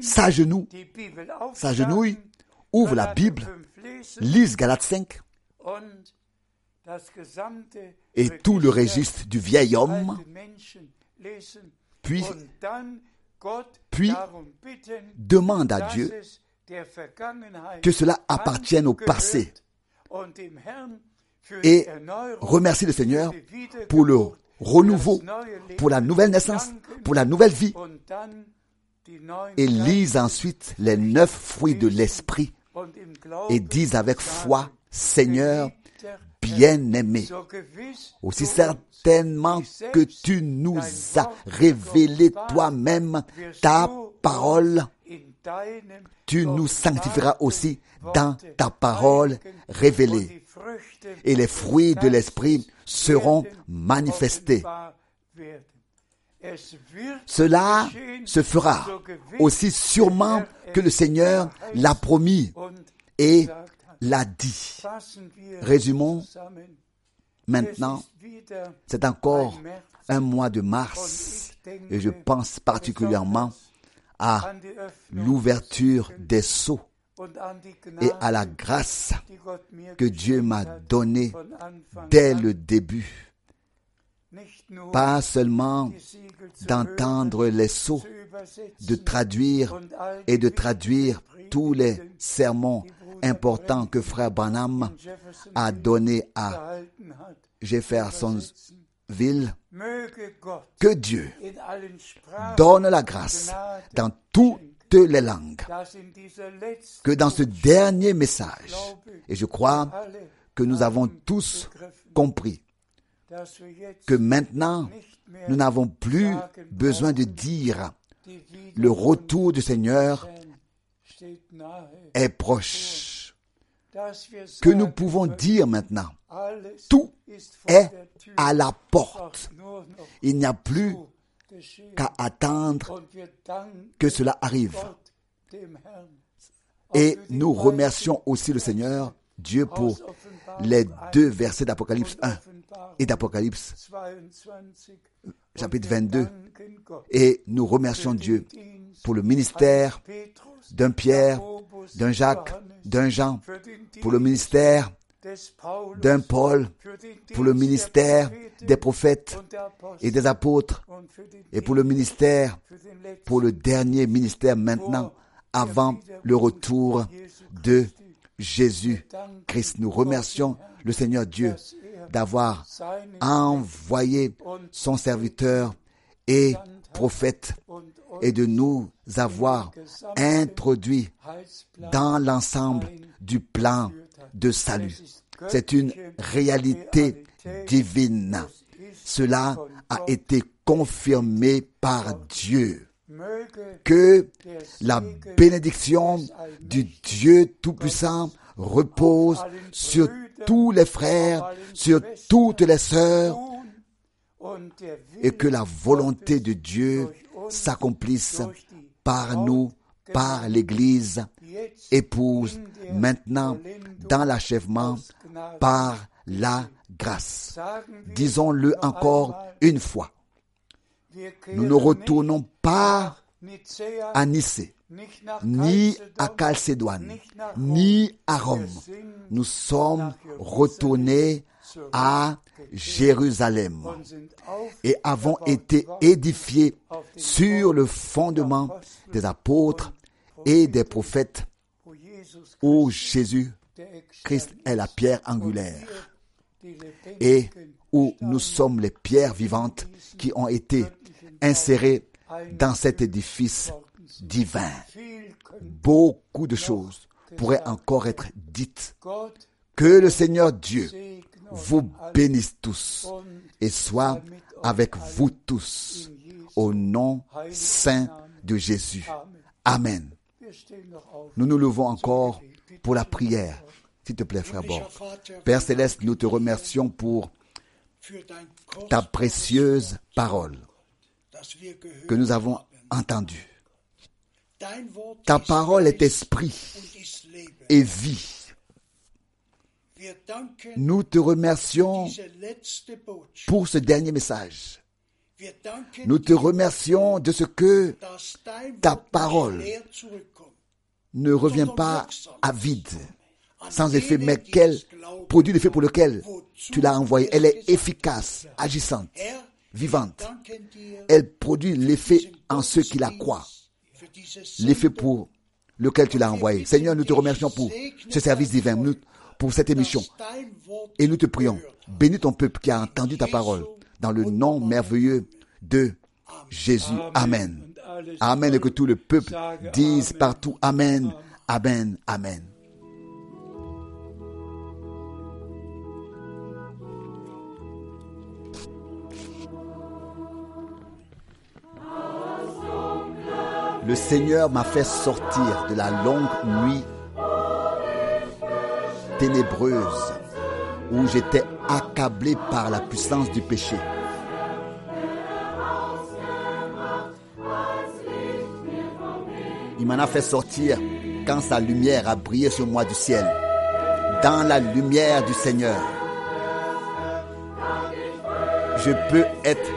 s'agenouillent, aufschlagen, ouvrent la Bible, 5 lesen lisent Galates 5 und das gesamte et tout le registre du vieil homme, puis puis demande à Dieu que cela appartienne au passé et remercie le Seigneur pour le renouveau, pour la nouvelle naissance, pour la nouvelle vie. et lisent ensuite les neuf fruits de l'esprit et disent avec foi, Seigneur, bien-aimé, aussi certainement que tu nous as révélé toi-même ta parole, tu nous sanctifieras aussi dans ta parole révélée. Et les fruits de l'esprit seront manifestés. Cela se fera aussi sûrement que le Seigneur l'a promis et. L'a dit. Résumons maintenant, c'est encore un mois de mars et je pense particulièrement à l'ouverture des sceaux et à la grâce que Dieu m'a donnée dès le début. Pas seulement d'entendre les sceaux, de traduire et de traduire tous les sermons importants que frère Branham a donnés à Jeffersonville. Que Dieu donne la grâce dans toutes les langues, que dans ce dernier message, et je crois que nous avons tous compris que maintenant, nous n'avons plus besoin de dire le retour du Seigneur est proche. Que nous pouvons dire maintenant, tout est à la porte. Il n'y a plus qu'à attendre que cela arrive. Et nous remercions aussi le Seigneur, Dieu, pour les 1 deux versets d'Apocalypse und 1 Offenbarung et d'Apocalypse 22. Chapitre Und wir 22. danken Gott Et nous remercions Dieu pour le ministère d'un Pierre, d'un Jacques, d'un Jean, pour le ministère d'un Paul, pour le ministère des prophètes et des apôtres, et pour le ministère, pour le dernier ministère maintenant, avant le retour de Jésus-Christ. Nous remercions le Seigneur Dieu d'avoir envoyé son serviteur et prophète et de nous avoir introduits dans l'ensemble du plan de salut. C'est une réalité divine. Cela a été confirmé par Dieu. Que la bénédiction du Dieu Tout-Puissant repose sur tous les frères, sur toutes les sœurs, et que la volonté de Dieu s'accomplisse par nous, par l'Église, épouse, maintenant dans l'achèvement, par la grâce. Disons-le encore une fois. Nous ne retournons pas à Nicée, ni à Chalcédoine, ni à Rome. Nous sommes retournés à Jérusalem et avons été édifiés sur le fondement des apôtres et des prophètes où Jésus Christ est la pierre angulaire et où nous sommes les pierres vivantes qui ont été insérées dans cet édifice divin. Beaucoup de choses pourraient encore être dites. Que le Seigneur Dieu vous bénisse tous et soit avec vous tous au nom saint de Jésus. Amen. Nous nous levons encore pour la prière. S'il te plaît, frère Bord. Père céleste, nous te remercions pour ta précieuse parole que nous avons entendue. Ta parole est esprit et vie. Nous te remercions pour ce dernier message. Nous te remercions de ce que ta parole ne revient pas à vide, sans effet, mais quel produit l'effet pour lequel tu l'as envoyé. Elle est efficace, agissante, vivante. Elle produit l'effet en ceux qui la croient. L'effet pour lequel tu l'as envoyé. Seigneur, nous te remercions pour ce service divin, pour cette émission. Et nous te prions, bénis ton peuple qui a entendu ta parole dans le nom merveilleux de Jésus. Amen. Amen. Et que tout le peuple dise partout Amen, Amen, Amen. Le Seigneur m'a fait sortir de la longue nuit ténébreuse où j'étais accablé par la puissance du péché. Il m'en a fait sortir quand sa lumière a brillé sur moi du ciel, dans la lumière du Seigneur. Je peux être,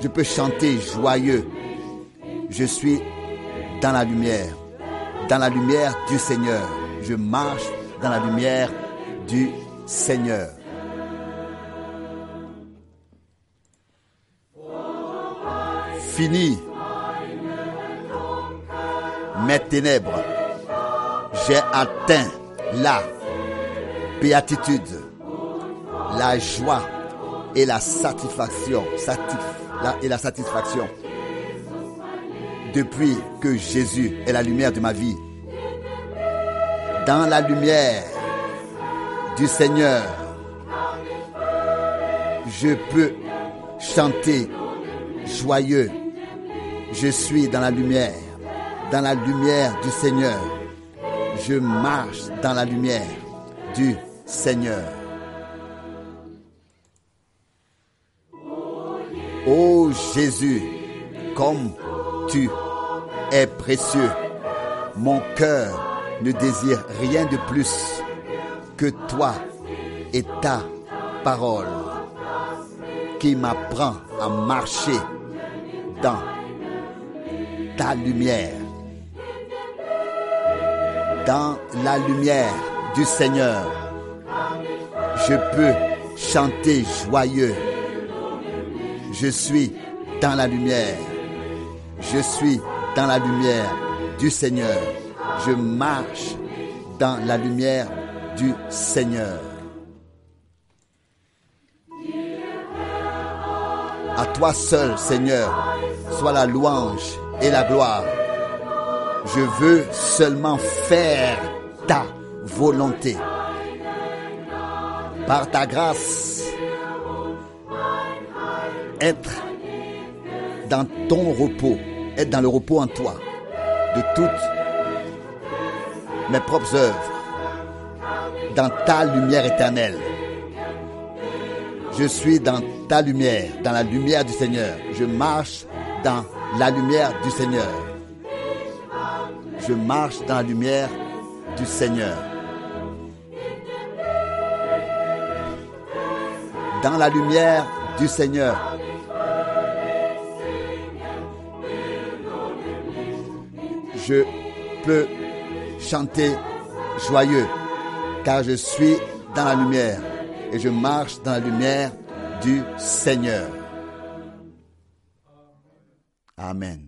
je peux chanter joyeux. Je suis dans la lumière, dans la lumière du Seigneur. Je marche dans la lumière du Seigneur. Fini mes ténèbres. J'ai atteint la béatitude, la joie et la satisfaction, et la satisfaction depuis que Jésus est la lumière de ma vie. Dans la lumière du Seigneur, je peux chanter joyeux. Je suis dans la lumière, dans la lumière du Seigneur. Je marche dans la lumière du Seigneur. Ô Jésus, comme tu es précieux, mon cœur ne désire rien de plus que toi et ta parole qui m'apprend à marcher dans ta lumière, dans la lumière du Seigneur. Je peux chanter joyeux. Je suis dans la lumière. Je suis dans la lumière du Seigneur. Je marche dans la lumière du Seigneur. À toi seul, Seigneur, soit la louange et la gloire. Je veux seulement faire ta volonté. Par ta grâce, être dans ton repos, être dans le repos en toi, de toutes mes propres œuvres, dans ta lumière éternelle. Je suis dans ta lumière, dans la lumière du Seigneur. Je marche dans la lumière du Seigneur. Je marche dans la lumière du Seigneur. Dans la lumière du Seigneur. Je peux chanter joyeux car je suis dans la lumière et je marche dans la lumière du Seigneur. Amen.